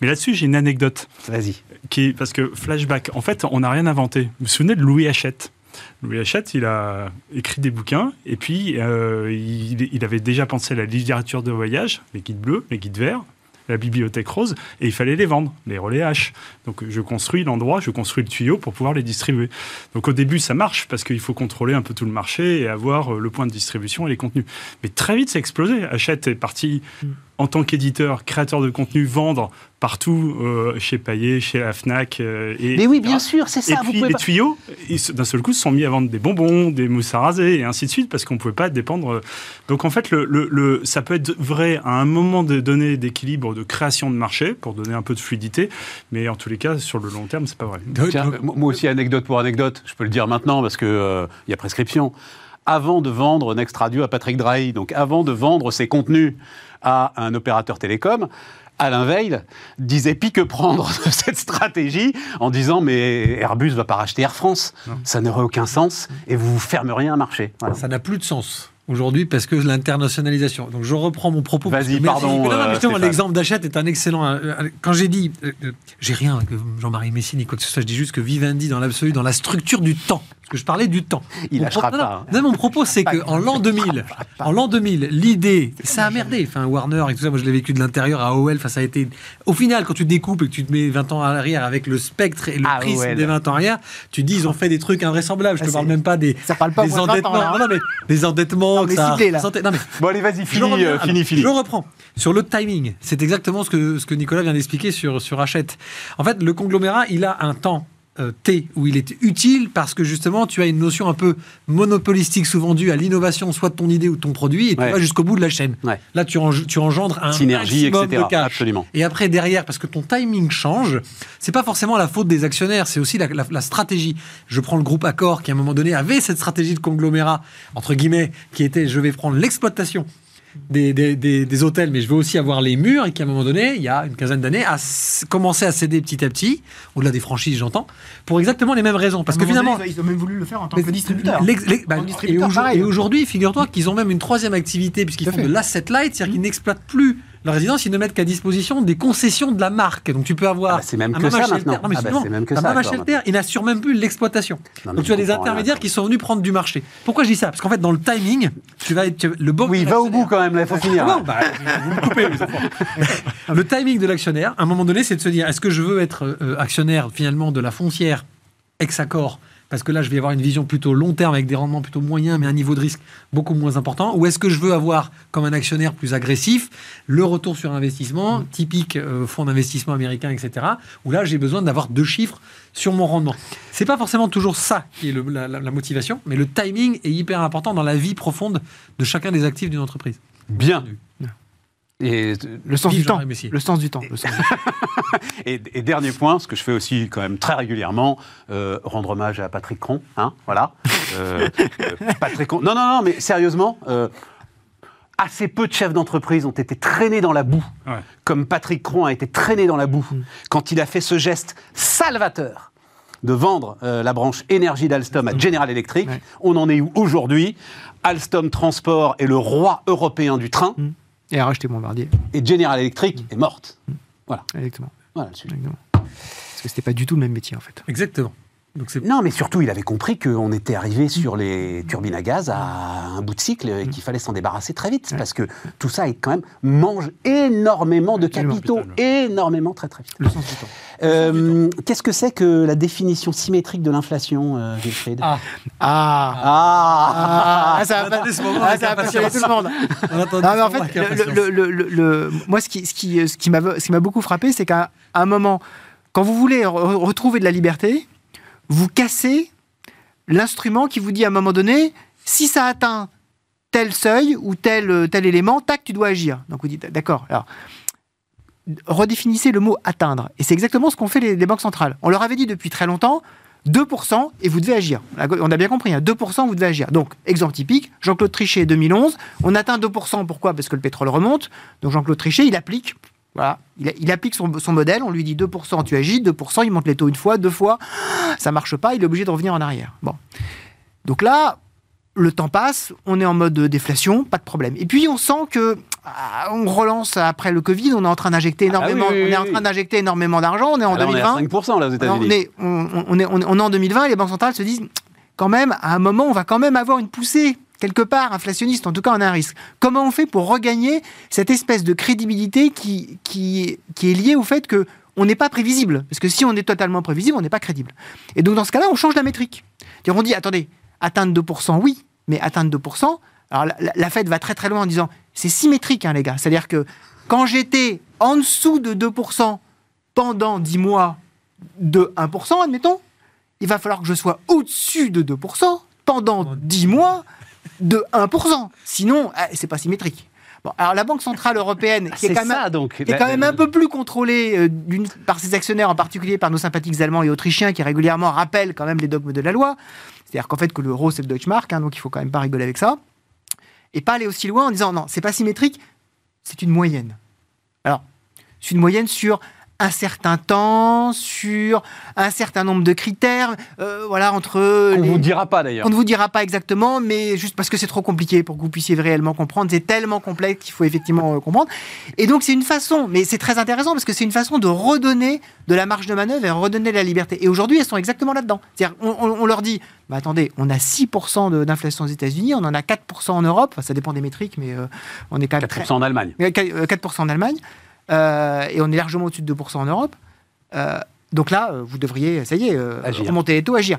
Mais là-dessus, j'ai une anecdote. Vas-y. Qui, parce que flashback, en fait, on n'a rien inventé. Vous vous souvenez de Louis Hachette? Louis Hachette, il a écrit des bouquins et puis euh, il, il, avait déjà pensé à la littérature de voyage, les guides bleus, les guides verts, la bibliothèque rose, et il fallait les vendre, les relais H. Donc je construis l'endroit, je construis le tuyau pour pouvoir les distribuer. Donc au début, ça marche parce qu'il faut contrôler un peu tout le marché et avoir le point de distribution et les contenus. Mais très vite, c'est explosé. Hachette est parti en tant qu'éditeur, créateur de contenu, vendre partout euh, chez Payet, chez la Fnac. Euh, et, Mais oui, bien sûr, c'est ça. Et vous puis les pas... tuyaux, d'un seul coup, se sont mis à vendre des bonbons, des mousses à raser et ainsi de suite parce qu'on ne pouvait pas dépendre. Donc en fait, le, le, le, ça peut être vrai à un moment de donner d'équilibre, de création de marché pour donner un peu de fluidité, mais en tous les cas, sur le long terme, c'est pas vrai. Tiens, moi aussi, anecdote pour anecdote, je peux le dire maintenant parce qu'il euh, y a prescription. Avant de vendre Next Radio à Patrick Drahi, donc avant de vendre ses contenus à un opérateur télécom, Alain Veil disait pique prendre de [LAUGHS] cette stratégie en disant mais Airbus va pas racheter Air France, non. ça n'aurait aucun sens et vous fermeriez un marché. Voilà. Ça n'a plus de sens aujourd'hui parce que l'internationalisation. Donc je reprends mon propos. Vas-y, pardon. Euh, l'exemple d'Achette est un excellent. Euh, quand j'ai dit, euh, j'ai rien que Jean-Marie Messi ni quoi que ce soit, je dis juste que Vivendi dans l'absolu, dans la structure du temps. Parce que je parlais du temps. Il lâchera non, pas. Non, mon propos, c'est qu'en l'an 2000, en l'an 2000, l'idée, ça a merdé. Enfin, Warner et tout ça, moi je l'ai vécu de l'intérieur à OL. Enfin, ça a été. Au final, quand tu découpes et que tu te mets 20 ans à l'arrière avec le spectre et le Ah, prisme des 20 ans arrière, tu dis ils ont fait des trucs invraisemblables. Je te Ah, parle même pas des, ça parle pas des au moins de 20 ans, endettements. hein. Non, non, mais des endettements. Non, ça ciblé, là. Non, mais Bon allez, vas-y, fini, euh, fini, Alors, fini. Je reprends. Sur le timing, c'est exactement ce que, ce que Nicolas vient d'expliquer sur, sur Hachette. En fait, le conglomérat, il a un temps euh, T où il est utile parce que justement, tu as une notion un peu monopolistique souvent due à l'innovation, soit de ton idée ou de ton produit, et tu Ouais. vas jusqu'au bout de la chaîne. Ouais. Là, tu, eng- tu engendres un Synergie, etc. de cash. Absolument. Et après, derrière, parce que ton timing change, c'est pas forcément la faute des actionnaires, c'est aussi la, la- la stratégie. Je prends le groupe Accor qui, à un moment donné, avait cette stratégie de conglomérat, entre guillemets, qui était je vais prendre l'exploitation des, des, des- des hôtels, mais je veux aussi avoir les murs, et qui, à un moment donné, il y a une quinzaine d'années, a commencé à céder petit à petit, au-delà des franchises, j'entends, pour exactement les mêmes raisons. Parce que finalement. ils ont même voulu le faire en tant que distributeur. bah, et aujourd- aujourd'hui, figure-toi qu'ils ont même une troisième activité, puisqu'ils font de l'asset light, c'est-à-dire qu'ils n'exploitent plus leur résidence, ils ne mettent qu'à disposition des concessions de la marque. Donc tu peux avoir. Ah bah, c'est même un que Mama ça Shelter. maintenant. Ah bah, c'est même que ça, Shelter, il n'assure même plus l'exploitation. Donc tu as des intermédiaires rien. qui sont venus prendre du marché. Pourquoi je dis ça? Parce qu'en fait, dans le timing, tu vas être le bon. Oui, va au bout quand même, là, il faut finir. Non, bah, vous me coupez, les enfants. Le timing de l'actionnaire, à un moment donné, c'est de se dire est-ce que je veux être euh, actionnaire finalement de la foncière ex-accord parce que là, je vais avoir une vision plutôt long terme avec des rendements plutôt moyens, mais un niveau de risque beaucoup moins important. Ou est-ce que je veux avoir, comme un actionnaire plus agressif, le retour sur investissement, typique euh, fonds d'investissement américain, etc., où là, j'ai besoin d'avoir deux chiffres sur mon rendement. C'est pas forcément toujours ça qui est le- la, la- la motivation, mais le timing est hyper important dans la vie profonde de chacun des actifs d'une entreprise. Bien. Et, Le sens Vive du temps. Le sens du temps. le sens du temps. et- et dernier point, ce que je fais aussi quand même très régulièrement, euh, rendre hommage à Patrick Cron, hein, voilà. Euh, euh, Patrick Cron. Non, non, non, mais sérieusement, euh, assez peu de chefs d'entreprise ont été traînés dans la boue, Ouais. comme Patrick Cron a été traîné dans la boue Mm. quand il a fait ce geste salvateur de vendre euh, la branche énergie d'Alstom à General Electric. Mm. Ouais. On en est où aujourd'hui? Alstom Transport est le roi européen du train Et a racheté Bombardier. et General Electric est morte. Voilà, Exactement. voilà le sujet. Exactement. Parce que c'était pas du tout le même métier en fait. Exactement. Donc Non, mais surtout, il avait compris qu'on était arrivé sur les turbines à gaz à un bout de cycle et qu'il fallait s'en débarrasser très vite. Parce que tout ça, est quand même, mange énormément de capitaux, énormément, très très vite. Le sens du temps. Euh, Qu'est-ce que c'est que la définition symétrique de l'inflation, euh, Wilfried? Ah, Ah. Ah, Ah, ça On va attendait ce moment ah, ça va passionner tout le monde. Non, mais en fait, le- le- le- le- le- moi, ce qui, ce qui, ce qui m'a ce qui m'a beaucoup frappé, c'est qu'à un moment, quand vous voulez re- retrouver de la liberté, vous cassez l'instrument qui vous dit à un moment donné, si ça atteint tel seuil ou tel, tel élément, tac, tu dois agir. Donc vous dites, d'accord. Alors, redéfinissez le mot atteindre. Et c'est exactement ce qu'ont fait les, banques centrales. On leur avait dit depuis très longtemps, 2% et vous devez agir. On a bien compris, 2% hein, vous devez agir. Donc, exemple typique, Jean-Claude Trichet 2011, on atteint 2%, pourquoi? Parce que le pétrole remonte. Donc Jean-Claude Trichet, il applique voilà. Il, applique son, modèle, on lui dit 2%, tu agis, 2%, il monte les taux une fois, deux fois, ça marche pas, il est obligé de revenir en arrière. Bon. Donc là, le temps passe, on est en mode déflation, pas de problème. Et puis on sent que ah, on relance après le Covid, on est en train d'injecter ah énormément, on est en train d'injecter énormément d'argent, on est en 2020. On est à 5% là aux États-Unis. On est, on, est, on est en 2020 et les banques centrales se disent quand même, à un moment, on va quand même avoir une poussée quelque part inflationniste, en tout cas on a un risque. Comment on fait pour regagner cette espèce de crédibilité qui, qui, est liée au fait que on n'est pas prévisible? Parce que si on est totalement prévisible, on n'est pas crédible. Et donc dans ce cas-là, on change la métrique. On dit, attendez, atteindre 2%, oui, mais atteindre 2%, alors la, la Fed va très très loin en disant, c'est symétrique, hein, les gars. C'est-à-dire que quand j'étais en dessous de 2% pendant 10 mois de 1%, admettons, il va falloir que je sois au-dessus de 2% pendant 10 mois de 1%. Sinon, eh, c'est pas symétrique. Bon, alors la Banque Centrale Européenne, qui est, quand, même, donc. est quand même un peu plus contrôlée euh, par ses actionnaires, en particulier par nos sympathiques allemands et autrichiens, qui régulièrement rappellent quand même les dogmes de la loi. C'est-à-dire qu'en fait, que l'euro, c'est le Deutschmark, hein, donc il faut quand même pas rigoler avec ça. Et pas aller aussi loin en disant non, c'est pas symétrique, c'est une moyenne. Alors, c'est une moyenne sur un certain temps, sur un certain nombre de critères, euh, voilà, entre... On ne vous dira pas d'ailleurs. On ne vous dira pas exactement, mais juste parce que c'est trop compliqué pour que vous puissiez réellement comprendre. C'est tellement complexe qu'il faut effectivement euh, comprendre. Et donc c'est une façon, mais c'est très intéressant parce que c'est une façon de redonner de la marge de manœuvre et redonner de la liberté. Et aujourd'hui, elles sont exactement là-dedans. C'est-à-dire, on, leur dit, bah, attendez, on a 6% d'inflation aux États-Unis, on en a 4% en Europe, ça dépend des métriques, mais euh, on est quand même... 4% en Allemagne. 4% en Allemagne. Euh, et on est largement au-dessus de 2% en Europe. Euh, donc là, euh, vous devriez, ça y est, remonter les taux, agir.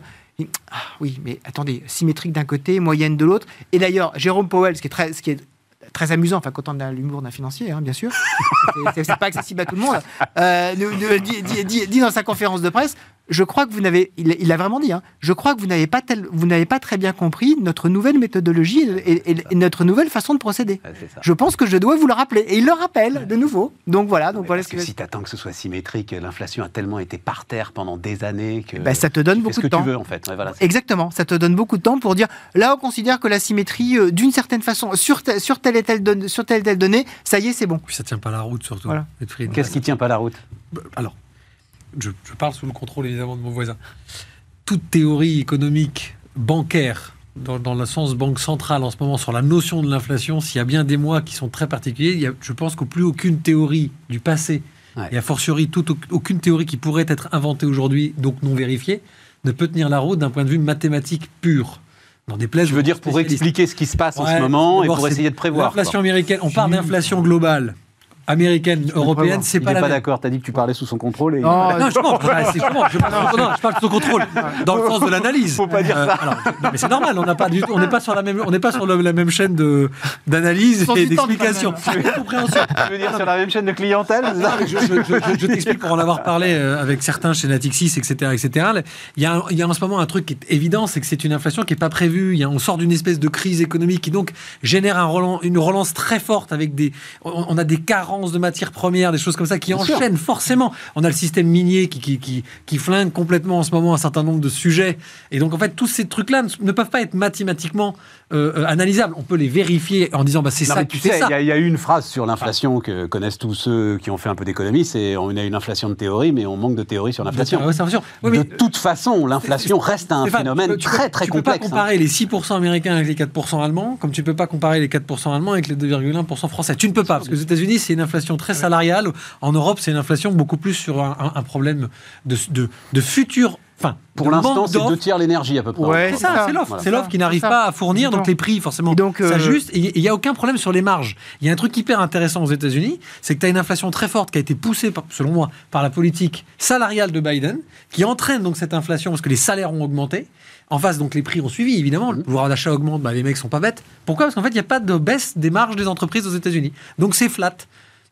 Ah, oui, mais attendez, symétrique d'un côté, moyenne de l'autre. Et d'ailleurs, Jérôme Powell, ce qui est très, ce qui est très amusant, enfin, quand on a l'humour d'un financier, hein, bien sûr, [LAUGHS] c'est pas accessible à tout le monde, dit, dans sa conférence de presse je crois que vous n'avez, il, l'a vraiment dit, hein, je crois que vous n'avez pas, tel, vous n'avez pas très bien compris notre nouvelle méthodologie et, notre nouvelle façon de procéder. je pense que je dois vous le rappeler. Et il le rappelle de nouveau. Donc voilà. Donc voilà ce que, si tu attends que ce soit symétrique, l'inflation a tellement été par terre pendant des années que. Ben, ça te donne beaucoup de temps. Ce que tu veux en fait. Exactement. Ça te donne beaucoup de temps pour dire là, on considère que la symétrie, euh, d'une certaine façon, sur, sur, telle et telle sur telle et telle donnée, ça y est, c'est bon. Puis ça tient pas la route surtout. Qu'est-ce qui tient pas la route? Alors, je, parle sous le contrôle évidemment de mon voisin, toute théorie économique, bancaire, dans, le sens banque centrale en ce moment, sur la notion de l'inflation, s'il y a bien des mois qui sont très particuliers, il y a, je pense qu'au plus aucune théorie du passé, et a fortiori toute, aucune théorie qui pourrait être inventée aujourd'hui, donc non vérifiée, ne peut tenir la route d'un point de vue mathématique pur. Dans des places, je veux dire pour expliquer ce qui se passe en ce moment et pour essayer de prévoir. L'inflation américaine, on parle d'inflation globale américaine, européenne, c'est pas la pas d'accord. T'as dit que tu parlais sous son contrôle. Et... Non, je, je, parle sous son contrôle [LAUGHS] dans le sens de l'analyse. Faut pas dire ça. Euh, mais c'est normal. On n'a pas du on n'est pas sur la même, on n'est pas sur la même chaîne de d'analyse et d'explication. Tu veux dire sur la même chaîne de clientèle Je, t'explique pour en avoir parlé euh, avec certains chez Natixis, etc., etc. Il y a, il y a en ce moment un truc qui est évident, c'est que c'est une inflation qui est pas prévue. Il y a, on sort d'une espèce de crise économique qui donc génère un une relance très forte avec des, on a des carences de matières premières, des choses comme ça qui enchaînent forcément. On a le système minier qui, qui, qui, qui, flingue complètement en ce moment un certain nombre de sujets. Et donc, en fait, tous ces trucs-là ne peuvent pas être mathématiquement euh, euh, analysables. On peut les vérifier en disant bah, c'est ça, tu sais. Il y, a eu une phrase sur l'inflation que connaissent tous ceux qui ont fait un peu d'économie c'est on a une inflation de théorie, mais on manque de théorie sur l'inflation. de toute façon, l'inflation reste un phénomène très, très complexe. Tu peux pas comparer les 6% américains avec les 4% allemands, comme tu peux pas comparer les 4% allemands avec les 2,1% français. Tu ne peux pas, parce que aux États-Unis, c'est une inflation très salariale. En Europe, c'est une inflation beaucoup plus sur un, problème de, de, de futur Enfin, pour l'instant, c'est deux tiers l'énergie à peu près. c'est ça, c'est l'offre. C'est l'offre qui n'arrive pas à fournir, donc les prix, forcément, donc, euh... s'ajustent. Et il n'y a aucun problème sur les marges. Il y a un truc hyper intéressant aux États-Unis, c'est que tu as une inflation très forte qui a été poussée, selon moi, par la politique salariale de Biden, qui entraîne donc cette inflation parce que les salaires ont augmenté. En face, donc les prix ont suivi, évidemment. Le pouvoir d'achat augmente, bah, les mecs sont pas bêtes. Pourquoi? Parce qu'en fait, il n'y a pas de baisse des marges des entreprises aux États-Unis. Donc c'est flat.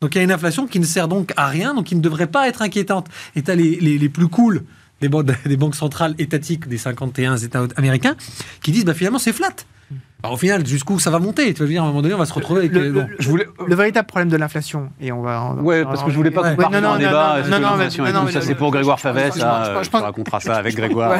Donc il y a une inflation qui ne sert donc à rien, donc qui ne devrait pas être inquiétante. Et tu as les, les, plus cool des, banques, [LAUGHS] des banques centrales étatiques des 51 États américains qui disent bah, finalement c'est flat. au final, jusqu'où ça va monter? Tu veux dire, à un moment donné, on va se retrouver avec. Le, je voulais... le véritable problème de l'inflation, et on va. ouais, parce que je voulais pas qu'on parte dans un débat. Non, non, non, ça c'est pour Grégoire Favès. Je racontera ça avec Grégoire.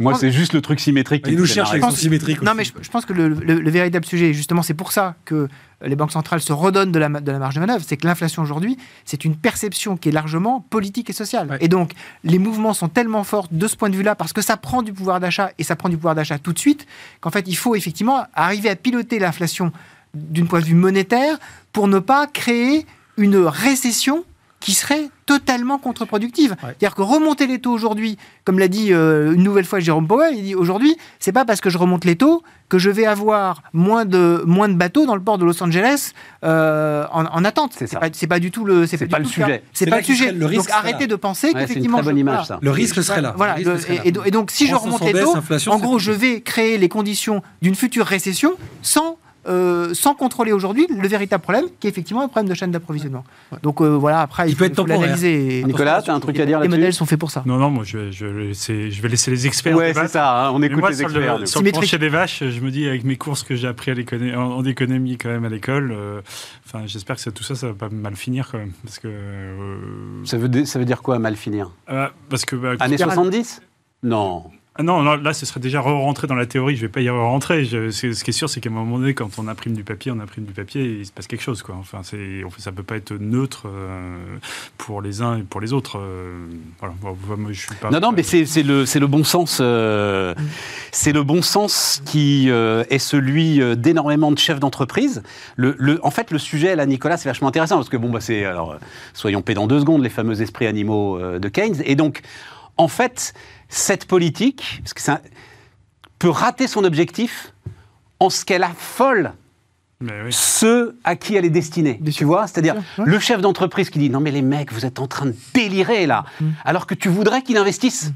Moi, c'est juste le truc symétrique. Il nous cherche avec son symétrique. Non, mais je pense que le véritable sujet, justement, c'est pour ça que les banques centrales se redonnent de la, de la marge de manœuvre, c'est que l'inflation aujourd'hui, c'est une perception qui est largement politique et sociale. Et donc, les mouvements sont tellement forts de ce point de vue-là, parce que ça prend du pouvoir d'achat, et ça prend du pouvoir d'achat tout de suite, qu'en fait, il faut effectivement arriver à piloter l'inflation d'une point de vue monétaire pour ne pas créer une récession qui serait totalement contre-productive. C'est-à-dire que remonter les taux aujourd'hui, comme l'a dit euh, une nouvelle fois Jérôme Powell, il dit aujourd'hui, c'est pas parce que je remonte les taux que je vais avoir moins de, moins de bateaux dans le port de Los Angeles euh, en, attente. C'est pas, pas, du tout le, c'est pas, le sujet. C'est pas le sujet. donc arrêtez de penser qu'effectivement. C'est une très bonne image, ça. Le risque serait là. Voilà. Et, donc si je remonte les taux, en gros, je vais créer les conditions d'une future récession sans euh, sans contrôler aujourd'hui le véritable problème, qui est effectivement un problème de chaîne d'approvisionnement. Donc euh, voilà, après, il, faut, peut l'analyser. Nicolas, tu as un truc à dire là-dessus Les modèles sont faits pour ça. Non, non, moi je vais, je laisser, je vais laisser les experts. Ouais, c'est ça, hein, on écoute les experts. Sur le, sur des vaches, je me dis, avec mes courses que j'ai appris à en, économie quand même à l'école, euh, enfin, j'espère que tout ça, ça va pas mal finir quand même. Parce que, ça, veut, ça veut dire quoi, mal finir? Parce que, bah, Années 70 Non. Ah non, là, ce serait déjà re-rentrer dans la théorie. Je vais pas y re-rentrer. Ce qui est sûr, c'est qu'à un moment donné, quand on imprime du papier, on imprime du papier et il se passe quelque chose. Quoi. Enfin, ça peut pas être neutre euh, pour les uns et pour les autres. Euh, voilà. je suis pas, non, non, mais c'est, le, le, bon sens. Euh, c'est le bon sens qui est celui d'énormément de chefs d'entreprise. Le, le, en fait, le sujet, là, Nicolas, c'est vachement intéressant parce que, bon, bah, c'est, alors, soyons pédants deux secondes, les fameux esprits animaux de Keynes. Et donc, en fait, cette politique, parce que ça peut rater son objectif en ce qu'elle affole ceux à qui elle est destinée. Tu vois? C'est-à-dire le chef d'entreprise qui dit Non, mais les mecs, vous êtes en train de délirer là, mm. alors que tu voudrais qu'il investisse. Mm.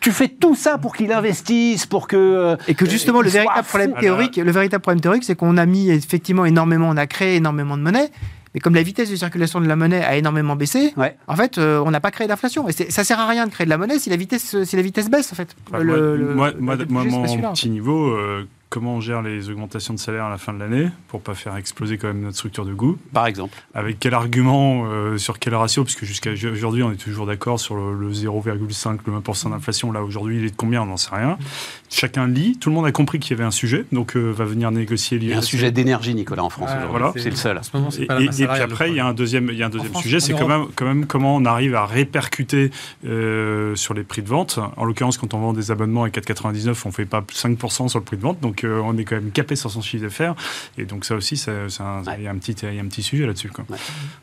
Tu fais tout ça pour qu'il investisse, pour que. Euh, Et que justement, le véritable, problème théorique, le véritable problème théorique, c'est qu'on a mis effectivement énormément, on a créé énormément de monnaie, mais comme la vitesse de circulation de la monnaie a énormément baissé, en fait, euh, on n'a pas créé d'inflation. Et ça sert à rien de créer de la monnaie si la vitesse, si la vitesse baisse, en fait. Bah, moi, moi, mon petit niveau, euh, comment on gère les augmentations de salaire à la fin de l'année pour pas faire exploser quand même notre structure de goût. Par exemple. Avec quel argument, euh, sur quel ratio? Parce que jusqu'à aujourd'hui, on est toujours d'accord sur le, 0,5, le 1% d'inflation. Là, aujourd'hui, il est de combien? On n'en sait rien. Chacun lit. Tout le monde a compris qu'il y avait un sujet, donc euh, va venir négocier. Il y a un sujet d'énergie, Nicolas, en France. voilà. C'est le seul. et, puis après, il y a un deuxième, il y a un deuxième sujet, c'est quand même, quand même comment on arrive à répercuter euh, sur les prix de vente. En l'occurrence, quand on vend des abonnements à 4,99, on fait pas 5% sur le prix de vente, donc on est quand même capé sur son chiffre d'affaires. Et donc ça aussi, il y, a un petit, y a un petit sujet là-dessus.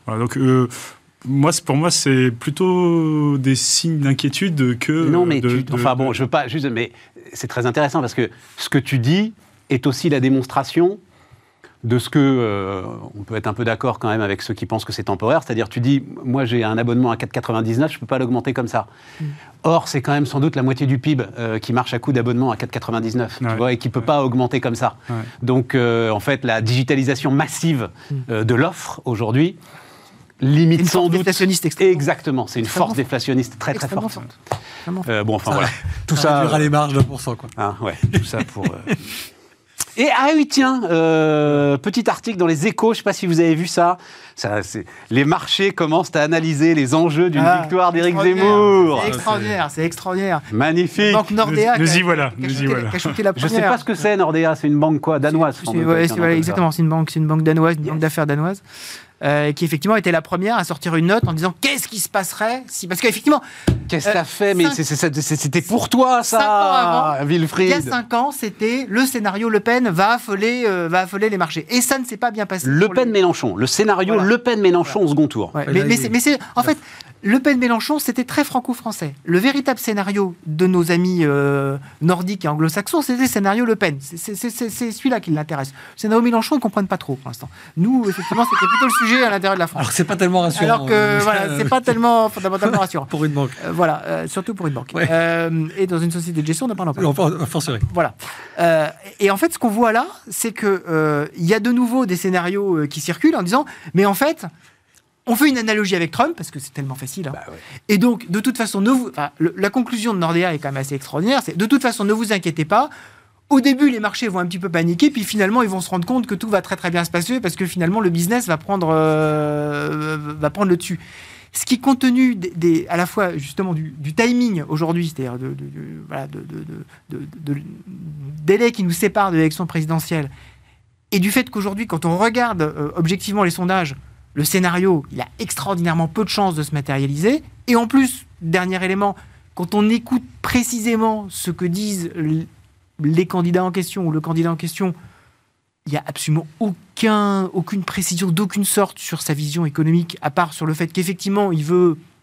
Voilà, donc euh, moi, pour moi, c'est plutôt des signes d'inquiétude que. Non, mais enfin bon, je veux pas juste, mais c'est très intéressant parce que ce que tu dis est aussi la démonstration de ce que euh, on peut être un peu d'accord quand même avec ceux qui pensent que c'est temporaire, c'est-à-dire tu dis moi j'ai un abonnement à 4,99, je peux pas l'augmenter comme ça. Mm. Or c'est quand même sans doute la moitié du PIB euh, qui marche à coup d'abonnement à 4,99, tu vois, et qui peut pas augmenter comme ça. Donc euh, en fait la digitalisation massive mm. de l'offre aujourd'hui limite une sans doute déflationniste exactement c'est une force déflationniste très très forte, bon enfin voilà. tout ça, ça les marges de quoi. Ah, ouais. Tout ça pour [LAUGHS] et ah oui, tiens, euh, petit article dans les échos, je ne sais pas si vous avez vu ça. ça les marchés commencent à analyser les enjeux d'une ah, victoire d'Éric Zemmour. C'est extraordinaire, c'est extraordinaire. Magnifique. banque Nordea. Nous, y voilà. Nous y voilà. je ne sais pas ce que c'est Nordea, c'est une banque quoi Danoise. exactement, c'est une banque, une banque danoise, une banque d'affaires danoise. Euh, qui effectivement était la première à sortir une note en disant qu'est-ce qui se passerait si parce qu'effectivement qu'est-ce que ça fait mais c'était pour toi ça avant, Wilfried. il y a cinq ans c'était le scénario Le Pen va affoler euh, va affoler les marchés. Et ça ne s'est pas bien passé Le Pen Mélenchon le scénario Le Pen Mélenchon au second tour. Mais, mais c'est en fait le Pen Mélenchon, c'était très franco-français. Le véritable scénario de nos amis euh, nordiques et anglo-saxons, c'était le scénario Le Pen. C'est celui-là qui l'intéresse. Le scénario Mélenchon, ils ne comprennent pas trop pour l'instant. Nous, effectivement, c'était plutôt le sujet à l'intérieur de la France. Alors c'est pas tellement rassurant. Alors que euh, voilà, c'est pas tellement fondamentalement [LAUGHS] rassurant. pour une banque. Euh, voilà, surtout pour une banque. et dans une société de gestion, on n'a pas en forcerie. Voilà. et en fait, ce qu'on voit là, c'est que il y a de nouveau des scénarios qui circulent en disant, mais en fait, on fait une analogie avec Trump parce que c'est tellement facile. Hein. Bah et donc, de toute façon, la conclusion de Nordea est quand même assez extraordinaire. C'est de toute façon, ne vous inquiétez pas. au début, les marchés vont un petit peu paniquer, puis finalement, ils vont se rendre compte que tout va très très bien se passer parce que finalement, le business va prendre, euh, va prendre le dessus. Ce qui, compte tenu des, à la fois justement du, timing aujourd'hui, c'est-à-dire de, de, délai qui nous sépare de l'élection présidentielle, et du fait qu'aujourd'hui, quand on regarde euh, objectivement les sondages, le scénario, il a extraordinairement peu de chances de se matérialiser. Et en plus, dernier élément, quand on écoute précisément ce que disent les candidats en question ou le candidat en question, il n'y a absolument aucun, aucune précision d'aucune sorte sur sa vision économique, à part sur le fait qu'effectivement, il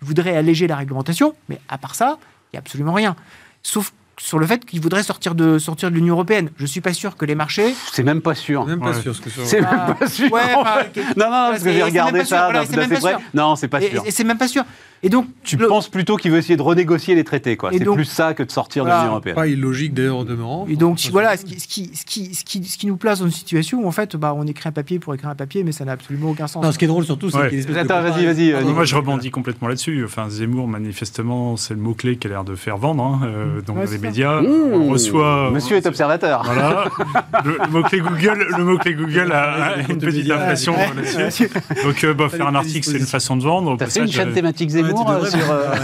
voudrait alléger la réglementation, mais à part ça, il n'y a absolument rien. Sauf sur le fait qu'il voudrait sortir de, sortir de l'Union européenne. Je suis pas sûr que les marchés. C'est même pas sûr. Même pas sûr ce que c'est. même pas sûr. Ouais, [LAUGHS] non, non, parce que j'ai regardé ça. c'est vrai. Non, c'est pas sûr. Et, c'est même pas sûr. Et donc, tu penses plutôt qu'il veut essayer de renégocier les traités, quoi. C'est plus ça que de sortir de l'Union européenne. Pas illogique d'ailleurs au demeurant. Et donc, voilà, ce qui, ce, qui, ce, qui, ce, qui, ce qui nous place dans une situation où en fait, bah, on écrit un papier pour écrire un papier, mais ça n'a absolument aucun sens. Non, ce qui est drôle surtout, c'est qu'il Attends, vas-y, vas-y. Moi, je rebondis complètement là-dessus. Enfin, Zemmour, manifestement, c'est le mot clé qui a l'air de faire vendre hein, euh, dans les médias. Mmh. Monsieur est observateur. Voilà. [LAUGHS] le, mot-clé Google, le mot -clé Google a, une petite inflation là-dessus. [LAUGHS] Donc, euh, bah, faire un article, c'est une façon de vendre. T'as fait une chaîne thématique Zemmour euh, sur. Euh,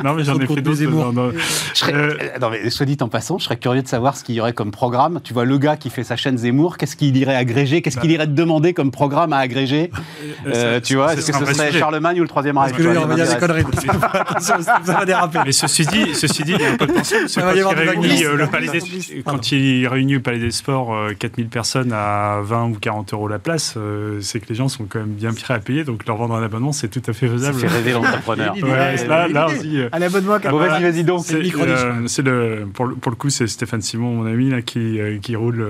[LAUGHS] non, mais j'en ai fait d'autres. Non, non. non, mais soit dit en passant, je serais curieux de savoir ce qu'il y aurait comme programme. Tu vois, le gars qui fait sa chaîne Zemmour, qu'est-ce qu'il irait agréger Qu'est-ce qu'il bah. irait te demander comme programme à agréger Tu vois, est-ce que ce serait Charlemagne ou le Troisième Reich Ça va déraper. Mais ceci dit, ceci dit, il y a un peu de tension quand il réunit le Palais des Sports 4000 euh, personnes à 20 ou 40 euros la place, euh, c'est que les gens sont quand même bien prêts à payer, donc leur vendre un abonnement, c'est tout à fait faisable. Fait rêver l'entrepreneur. là, là aussi. À l'abonnement, vas-y, vas-y donc. C'est le, pour, pour, le coup, c'est Stéphane Simon, mon ami, là, qui, euh, qui roule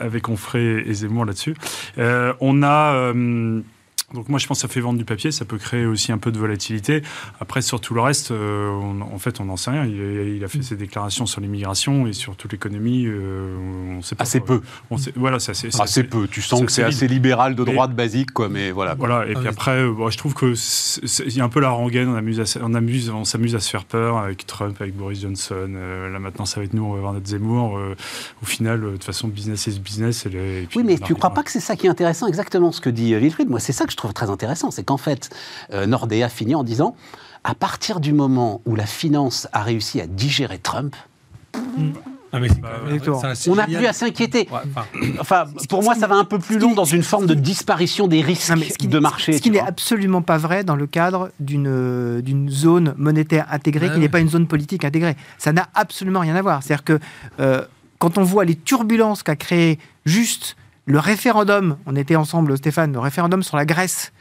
avec Onfray et Zemmour là-dessus. on a donc moi je pense que ça fait vendre du papier, ça peut créer aussi un peu de volatilité. Après sur tout le reste, euh, en fait on n'en sait rien. Il, a fait ses déclarations sur l'immigration et sur toute l'économie. Euh, on sait pas. Assez peu. On sait, voilà, c'est assez, assez, peu. Tu sens que c'est assez libéral de droite basique, quoi. Mais voilà. Voilà. Et puis après, euh, je trouve que il y a un peu la rengaine. On amuse, on amuse, on s'amuse à se faire peur avec Trump, avec Boris Johnson. là maintenant ça va être nous, on va avoir notre Zemmour. au final, de toute façon, business is business. Et, oui, mais tu ne crois pas que c'est ça qui est intéressant, exactement ce que dit Wilfried Moi, c'est ça que je trouve très intéressant, c'est qu'en fait, euh, Nordea finit en disant, à partir du moment où la finance a réussi à digérer Trump, ah, on n'a plus à s'inquiéter. enfin, pour moi, ça va un peu plus long dans une forme de disparition des risques de marché. Ce qui n'est absolument pas vrai dans le cadre d'une d'une zone monétaire intégrée qui n'est pas une zone politique intégrée. Ça n'a absolument rien à voir. C'est-à-dire que euh, quand on voit les turbulences qu'a créé juste le référendum, on était ensemble, Stéphane, le référendum sur la Grèce,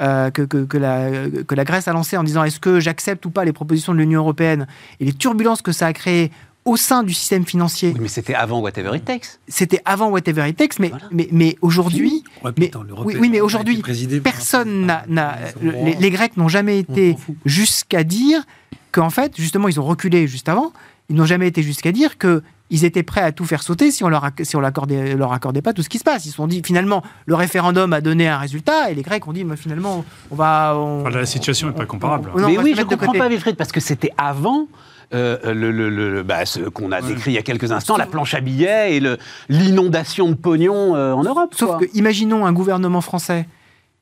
euh, que, que, la, que la Grèce a lancé en disant est-ce que j'accepte ou pas les propositions de l'Union européenne et les turbulences que ça a créées au sein du système financier. Oui, mais c'était avant Whatever It Takes. C'était avant Whatever It Takes, mais, mais, mais aujourd'hui. mais, oui, mais aujourd'hui, personne n'a. Les, les, Grecs n'ont jamais été jusqu'à dire qu'en fait, justement, ils ont reculé juste avant. Ils n'ont jamais été jusqu'à dire que ils étaient prêts à tout faire sauter si on leur, si on leur accordait pas tout ce qui se passe. Ils se sont dit, finalement, le référendum a donné un résultat, et les Grecs ont dit, mais finalement, on va... la situation n'est pas comparable. mais oui, je ne comprends pas, Wilfried, parce que c'était avant... Euh, le, le, bah, ce qu'on a décrit il y a quelques instants, la planche à billets et l'inondation de pognon euh, en Europe. Sauf que, imaginons un gouvernement français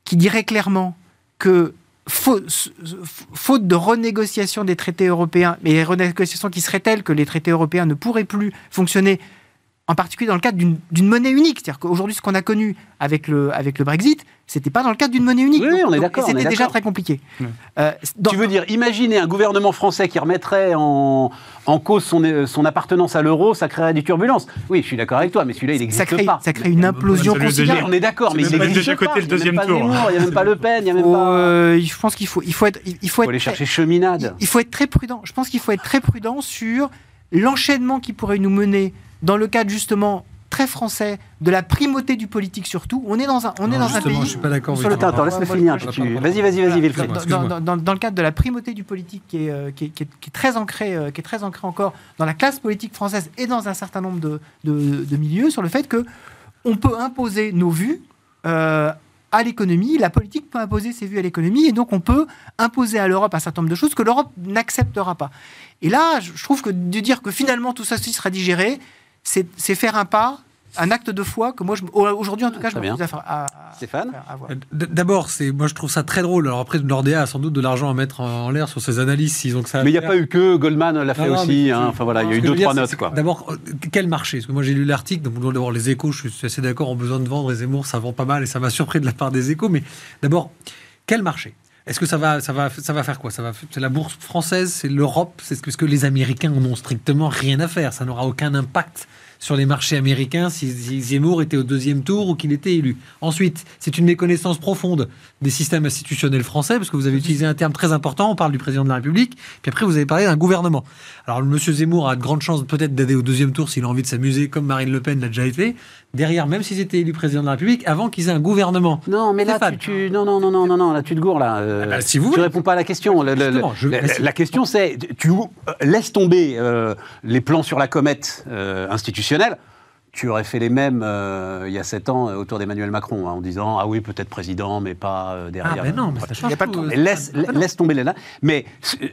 qui dirait clairement que faute, de renégociation des traités européens, mais les renégociations qui seraient telles que les traités européens ne pourraient plus fonctionner, en particulier dans le cadre d'une monnaie unique. C'est-à-dire qu'aujourd'hui, ce qu'on a connu avec le, avec le Brexit, c'était pas dans le cadre d'une monnaie unique. Oui, on est d'accord. C'était déjà très compliqué. Euh, tu veux dire, imaginez un gouvernement français qui remettrait en, en cause son, son appartenance à l'euro, ça créerait des turbulences. Oui, je suis d'accord avec toi, mais celui-là, il n'existe pas. Ça crée une implosion considérable. On est d'accord, mais il n'existe déjà pas. côté le deuxième tour. Il n'y a même pas Le Pen, il n'y a même pas. Euh, je pense qu'il faut, il faut être, il faut, faut aller chercher cheminade. Il, il faut être très prudent. Je pense qu'il faut être très prudent sur l'enchaînement qui pourrait nous mener dans le cadre justement très français, de la primauté du politique surtout. On est dans un, on est dans un pays. Je suis pas d'accord. Sur le temps, laisse-le finir. Vas-y, vas-y, vas-y, Wilfried. Dans, le cadre de la primauté du politique qui est, euh, qui est, qui est, très ancré, euh, qui est très ancré encore dans la classe politique française et dans un certain nombre de, de, milieux, sur le fait que on peut imposer nos vues. Euh, à l'économie, la politique peut imposer ses vues à l'économie, et donc on peut imposer à l'Europe un certain nombre de choses que l'Europe n'acceptera pas. Et là, je trouve que de dire que finalement tout ça sera digéré, c'est faire un pas un acte de foi que moi, aujourd'hui en tout cas, je me à, à, Stéphane D'abord, c'est moi je trouve ça très drôle. Alors après, Nordea a sans doute de l'argent à mettre en l'air sur ses analyses s'ils ont que ça. Mais il n'y a pas eu que Goldman l'a fait aussi. Hein. Enfin voilà, il y a eu deux trois notes quoi. D'abord, euh, quel marché? Parce que moi j'ai lu l'article. Donc d'abord les Échos, je suis assez d'accord, ont besoin de vendre. Les Zemmour, ça vend pas mal et ça m'a [LAUGHS] surpris de la part des Échos. Mais d'abord, quel marché? Est-ce que ça va, ça va, ça va faire quoi? Ça va, c'est la bourse française, c'est l'Europe, c'est ce que les Américains en ont strictement rien à faire. Ça n'aura aucun impact sur les marchés américains si Zemmour était au deuxième tour ou qu'il était élu. Ensuite, c'est une méconnaissance profonde des systèmes institutionnels français, parce que vous avez utilisé un terme très important, on parle du président de la République, puis après vous avez parlé d'un gouvernement. Alors M. Zemmour a de grandes chances peut-être d'aller au deuxième tour s'il a envie de s'amuser, comme Marine Le Pen l'a déjà été, derrière, même s'ils étaient élus président de la République, avant qu'ils aient un gouvernement. Non, mais là, tu, non, non, non, non, non, non, là, tu te gourres, là. Euh, ah bah, si vous tu réponds pas à la question. la, question, c'est, tu euh, laisses tomber euh, les plans sur la comète institutionnelle tu aurais fait les mêmes euh, il y a sept ans euh, autour d'Emmanuel Macron, hein, en disant ah oui peut-être président, mais pas euh, derrière. Ah ben non, mais ça change pas laisse, laisse tomber les là. Mais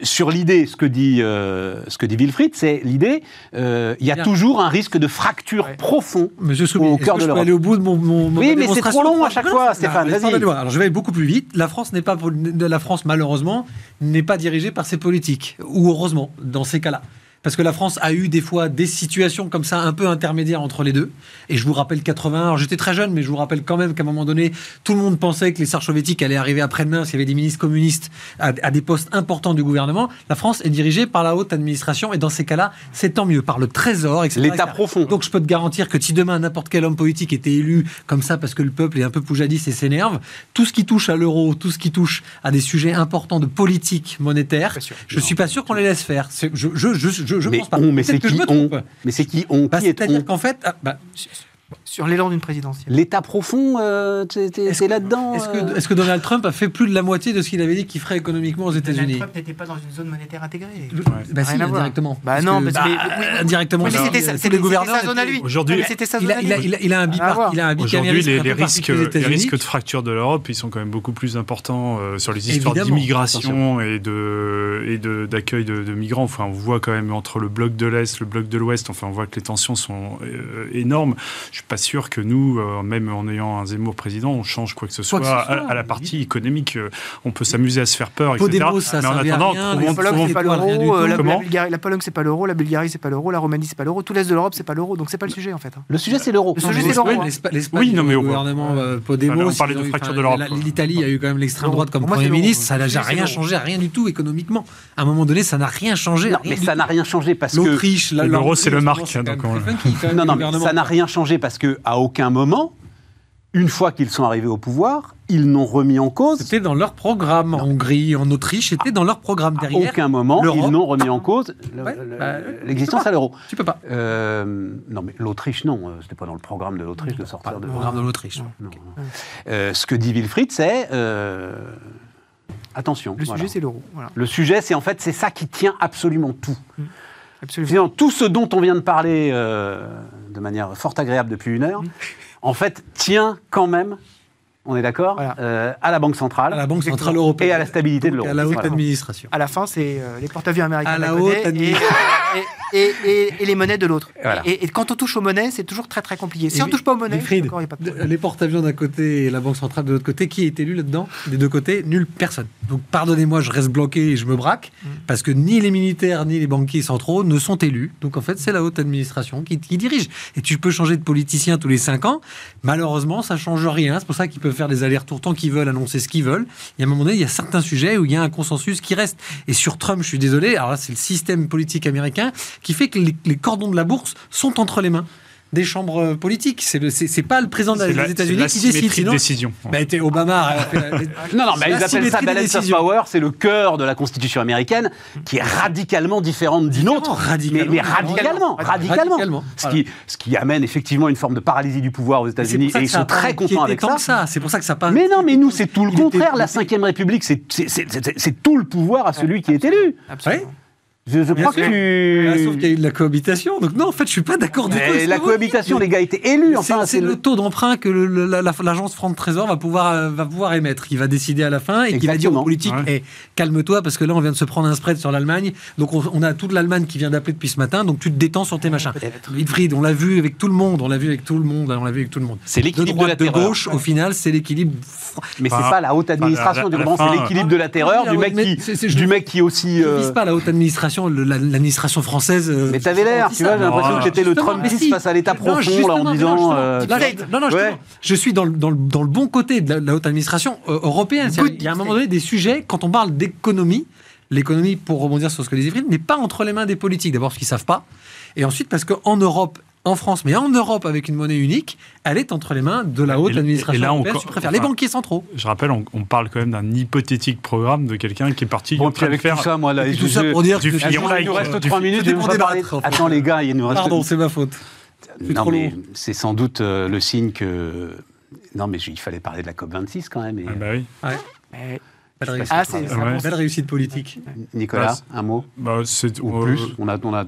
sur l'idée, ce que dit ce que dit Wilfried, c'est l'idée. il y a toujours un risque de fracture profond au cœur de l'Europe. aller au bout de mon, mon Oui, mais c'est trop long à chaque fois, Stéphane. Vas-y. Alors je vais aller beaucoup plus vite. La France n'est pas la France malheureusement n'est pas dirigée par ses politiques ou heureusement dans ces cas-là parce que la France a eu des fois des situations comme ça un peu intermédiaires entre les deux. Et je vous rappelle 80, j'étais très jeune, mais je vous rappelle quand même qu'à un moment donné, tout le monde pensait que les Sarts soviétiques allaient arriver après-demain s'il y avait des ministres communistes à, des postes importants du gouvernement. La France est dirigée par la haute administration et dans ces cas-là, c'est tant mieux, par le Trésor, etc. L'État profond. Donc je peux te garantir que si demain n'importe quel homme politique était élu comme ça parce que le peuple est un peu poujadis et s'énerve, tout ce qui touche à l'euro, tout ce qui touche à des sujets importants de politique monétaire, je ne suis pas sûr qu'on les laisse faire. Je, je, je, je, mais pense pas. mais c'est qui on? Mais c'est qui on? Bah, C'est-à-dire qu'en fait, ah, bah, sur l'élan d'une présidentielle. L'État profond, euh, c'est là-dedans. Est-ce que, euh est que, Donald Trump a fait plus de la moitié de ce qu'il avait dit qu'il ferait économiquement aux États-Unis Donald Trump n'était pas dans une zone monétaire intégrée. Bah si, indirectement. Bah non, mais, indirectement. c'est les gouverneurs. Sa zone à lui. Aujourd'hui, il, a, il, a, il a un bipartisme. Aujourd'hui, les, les, risques, les risques de fracture de l'Europe, ils sont quand même beaucoup plus importants euh, sur les histoires d'immigration et de et d'accueil de, de, migrants. Enfin, on voit quand même entre le bloc de l'Est, le bloc de l'Ouest. Enfin, on voit que les tensions sont énormes. Je suis pas sûr que nous, euh, même en ayant un Zemmour président, on change quoi que ce soit, à, la partie économique. Euh, on peut s'amuser à se faire peur, etc. mais en attendant, la Pologne, c'est pas l'euro, la, Pologne, c'est pas l'euro, la Bulgarie, c'est pas l'euro, la Roumanie, c'est pas l'euro, tout l'Est de l'Europe, c'est pas l'euro. Donc c'est pas le sujet en fait. Hein. Le sujet, c'est l'euro. Le sujet, c'est l'euro. Oui, non, mais au gouvernement euh, Podemos, on parlait de fracture de l'Europe. L'Italie a eu quand même l'extrême droite comme Premier ministre. Ça n'a rien changé, rien du tout économiquement. À un moment donné, ça n'a rien changé. Mais ça n'a rien changé parce que l'Autriche, l'euro, c'est le marque. Non, non, ça n'a rien changé parce que à aucun moment une fois qu'ils sont arrivés au pouvoir, ils n'ont remis en cause. C'était dans leur programme. En Hongrie, en Autriche, c'était dans leur programme derrière. À aucun moment, ils n'ont remis en cause bah, l'existence à l'euro. Tu peux pas. Euh, non, mais l'Autriche, non. Euh, c'était pas dans le programme de l'Autriche de sortir de. Le programme de l'Autriche. Euh, ce que dit Wilfried, c'est. attention. Le sujet, c'est l'euro. Le sujet, c'est en fait, c'est ça qui tient absolument tout. Mmh. Absolument. Tout ce dont on vient de parler de manière fort agréable depuis une heure. Mmh en fait, tient quand même on est d'accord euh, À la Banque centrale. À la Banque centrale européenne. Et à la stabilité de l'euro. À la haute administration. À la fin, c'est euh, les porte-avions américains à la haute et, et, les monnaies de l'autre. Et, quand on touche aux monnaies, c'est toujours très très compliqué. Si on ne touche pas aux monnaies, il n'y a pas de Les porte-avions d'un côté et la Banque centrale de l'autre côté, qui est élu là-dedans? Des deux côtés Nul, personne. Donc pardonnez-moi, je reste bloqué et je me braque, mm. parce que ni les militaires ni les banquiers centraux ne sont élus. Donc en fait, c'est la haute administration qui, qui dirige. Et tu peux changer de politicien tous les cinq ans. Malheureusement, ça change rien. C'est pour ça qu'ils peuvent faire des allers-retours tant qu'ils veulent, annoncer ce qu'ils veulent. Et à un moment donné, il y a certains sujets où il y a un consensus qui reste. Et sur Trump, je suis désolé, alors là, c'est le système politique américain qui fait que les cordons de la bourse sont entre les mains des chambres euh, politiques. C'est c'est pas le président des États-Unis qui décide. Sinon, décision. Bah, Obama. [LAUGHS] non, non, mais ils appellent ça balance of power. C'est le cœur de la Constitution américaine qui est radicalement différente d'une autre. Radicalement. Mais, radicalement, radicalement. Ce, qui, ce qui amène effectivement une forme de paralysie du pouvoir aux États-Unis. Et ils sont très contents avec ça. C'est pour ça que ça passe. Mais non, mais nous, c'est tout le contraire. La Ve République, c'est tout le pouvoir à celui qui est élu. Absolument. Je, crois que tu. sauf qu'il y a eu de la cohabitation. Donc non, en fait, je suis pas d'accord du tout. Mais la cohabitation, les gars étaient élus. Enfin, c'est le... taux d'emprunt que l'agence France Trésor va pouvoir euh, va pouvoir émettre. Il va décider à la fin et qui va dire aux politiques eh, calme-toi parce que là, on vient de se prendre un spread sur l'Allemagne. Donc on, a toute l'Allemagne qui vient d'appeler depuis ce matin. Donc tu te détends sur tes machins. Wilfried, on l'a vu avec tout le monde. On l'a vu avec tout le monde. On l'a vu avec tout le monde. C'est l'équilibre de, la de gauche. Au final, c'est l'équilibre. Mais c'est pas la haute administration. C'est l'équilibre de la terreur du mec qui du mec qui aussi. Ne vise pas la haute administration. L'administration française. Euh, mais t'avais l'air, tu vois, j'ai l'impression que j'étais le Trumpiste face à l'État profond, là, en disant. Euh, non, non, je suis dans le bon côté de la haute administration euh, européenne. Il y a un moment donné des sujets, quand on parle d'économie, l'économie, pour rebondir sur ce que les Ifrid, n'est pas entre les mains des politiques. D'abord parce qu'ils savent pas, et ensuite parce qu'en Europe en France, mais en Europe avec une monnaie unique, elle est entre les mains de la haute administration. Et là, on, préfère les banquiers centraux. Je rappelle, on, parle quand même d'un hypothétique programme de quelqu'un qui est parti. Bon, puis avec faire tout ça, moi là, tout ça pour dire du Il nous reste 3 minutes. Je pour débattre. Attends les gars, il nous reste. Pardon, c'est ma faute. Non mais c'est sans doute euh, le signe que. Non mais il fallait parler de la COP 26 quand même. Ah bah oui. Ouais. Belle réussite. Ah, c'est une belle réussite politique. Nicolas, un mot bah, Ou plus On a, on a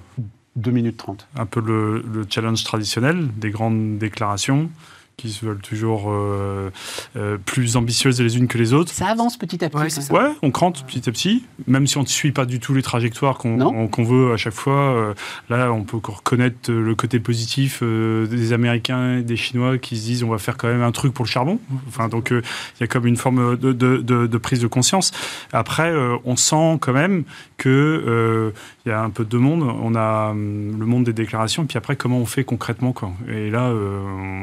2 minutes 30. Un peu le, le, challenge traditionnel, des grandes déclarations, qui se veulent toujours euh, euh, plus ambitieuses les unes que les autres. Ça avance petit à petit. Ouais, on crante petit à petit, même si on ne suit pas du tout les trajectoires qu'on veut à chaque fois. Euh, là, on peut reconnaître le côté positif des Américains et des Chinois qui se disent on va faire quand même un truc pour le charbon. Enfin, donc il y a comme une forme de, de, de, prise de conscience. Après, on sent quand même que il y a un peu de monde. On a hum, le monde des déclarations, puis après comment on fait concrètement quoi. Et là,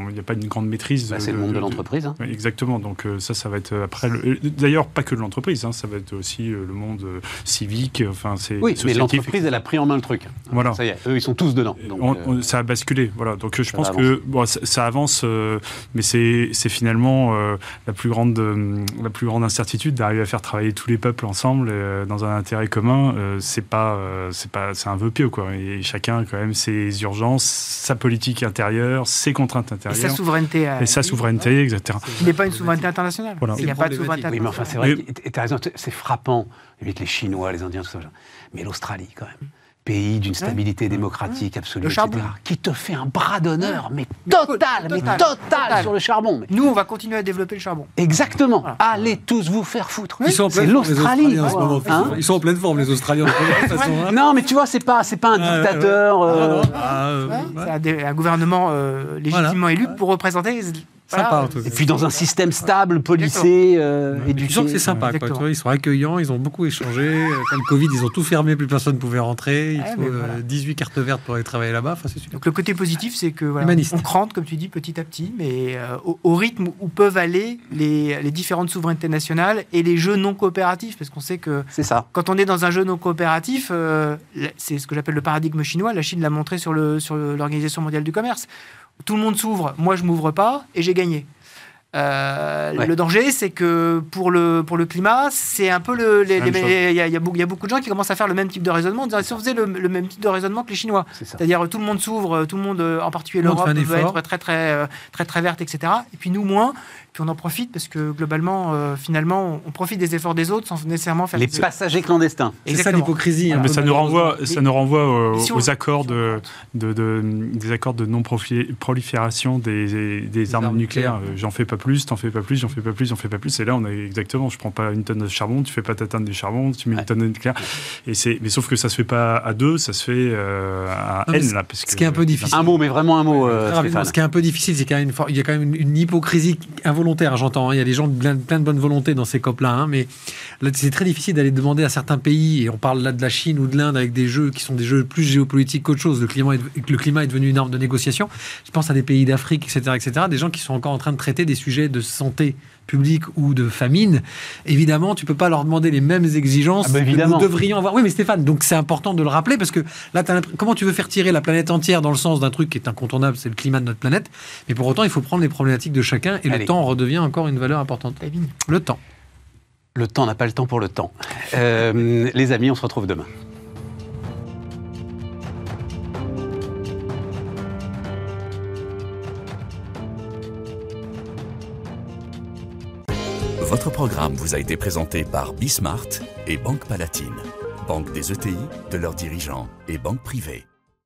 il n'y a pas une grande maîtrise. Bah, c'est le monde de, l'entreprise. Hein. Exactement. Donc euh, ça, ça va être après. D'ailleurs, pas que de l'entreprise. Hein, ça va être aussi euh, le monde euh, civique. Enfin, c'est. Oui, mais l'entreprise, elle a pris en main le truc. Voilà. Ça y est, eux, ils sont tous dedans. ça a basculé. Voilà. Donc je pense que bon, ça, avance, mais c'est finalement la plus grande la plus grande incertitude d'arriver à faire travailler tous les peuples ensemble dans un intérêt commun. c'est pas c'est pas c'est un vœu pieux quoi. Et chacun quand même ses urgences, sa politique intérieure, ses contraintes intérieures. Et sa souveraineté et sa souveraineté, etc. Il n'est pas une souveraineté internationale. Il n'y a pas de souveraineté Oui, mais enfin, c'est vrai, tu as raison, c'est frappant. Les Chinois, les Indiens, tout ça. Mais l'Australie, quand même pays d'une stabilité démocratique absolue, etc., qui te fait un bras d'honneur, mais total, mais total, sur le charbon. Nous, on va continuer à développer le charbon. Exactement. Allez tous vous faire foutre. C'est l'Australie. Hein Ils sont en pleine forme, les Australiens. [LAUGHS] Hein. non, mais tu vois, c'est pas, c'est pas un dictateur. Euh, ah, c'est un, gouvernement euh, légitimement élu pour représenter Sympa, Et puis dans un système stable, policé, euh, éduqué. sens que c'est sympa. Quoi, ils sont accueillants, ils ont beaucoup échangé. Quand le Covid, ils ont tout fermé, plus personne ne pouvait rentrer. Il faut 18 euh, cartes vertes pour aller travailler là-bas. Enfin, Donc le côté positif, c'est que voilà, on crante, comme tu dis, petit à petit, mais euh, au, rythme où peuvent aller les, les, différentes souverainetés nationales et les jeux non coopératifs. Parce qu'on sait que ça. quand on est dans un jeu non coopératif, euh, c'est ce que j'appelle le paradigme chinois. La Chine l'a montré sur l'Organisation sur mondiale du commerce tout le monde s'ouvre, moi je m'ouvre pas et j'ai gagné. Euh, le danger, c'est que pour le, pour le climat, c'est un peu le. Il y, a beaucoup de gens qui commencent à faire le même type de raisonnement, si on faisait le, même type de raisonnement que les Chinois, c'est-à-dire tout le monde s'ouvre, tout le monde, en particulier l'Europe, veut être très très, euh, très très verte, etc. Et puis nous moins, puis on en profite parce que globalement, euh, finalement, on profite des efforts des autres sans nécessairement faire. Les passagers clandestins. C'est ça l'hypocrisie. Hein. Mais ça nous renvoie, ça nous renvoie aux, accords de, de, des accords de non prolifération des, des armes, nucléaires. J'en fais pas plus, t'en fais pas plus, j'en fais pas plus, j'en fais pas plus. Et là, on a exactement, je prends pas une tonne de charbon, tu fais pas ta tonne de charbon, tu mets une tonne de nucléaire. Et c'est, mais sauf que ça se fait pas à deux, ça se fait euh, à N là. Parce ce qui est un peu difficile. Un mot, mais vraiment un mot. Euh, ce qui est un peu difficile, c'est qu'il y, y a quand même une, hypocrisie involontaire j'entends. Hein. Il y a des gens plein, plein de bonne volonté dans ces COP-là, hein. mais c'est très difficile d'aller demander à certains pays, et on parle là de la Chine ou de l'Inde avec des jeux qui sont des jeux plus géopolitiques qu'autre chose. Le climat, est, le climat est devenu une arme de négociation. Je pense à des pays d'Afrique, etc., etc., des gens qui sont encore en train de traiter des sujets de santé publique ou de famine, évidemment, tu peux pas leur demander les mêmes exigences ah bah que nous devrions avoir. Oui, mais Stéphane, donc c'est important de le rappeler parce que là, comment tu veux faire tirer la planète entière dans le sens d'un truc qui est incontournable, c'est le climat de notre planète, mais pour autant, il faut prendre les problématiques de chacun et le temps redevient encore une valeur importante. Le temps. Le temps n'a pas le temps pour le temps. Euh, les amis, on se retrouve demain. Votre programme vous a été présenté par Bismart et Banque Palatine, banque des ETI, de leurs dirigeants et banque privée.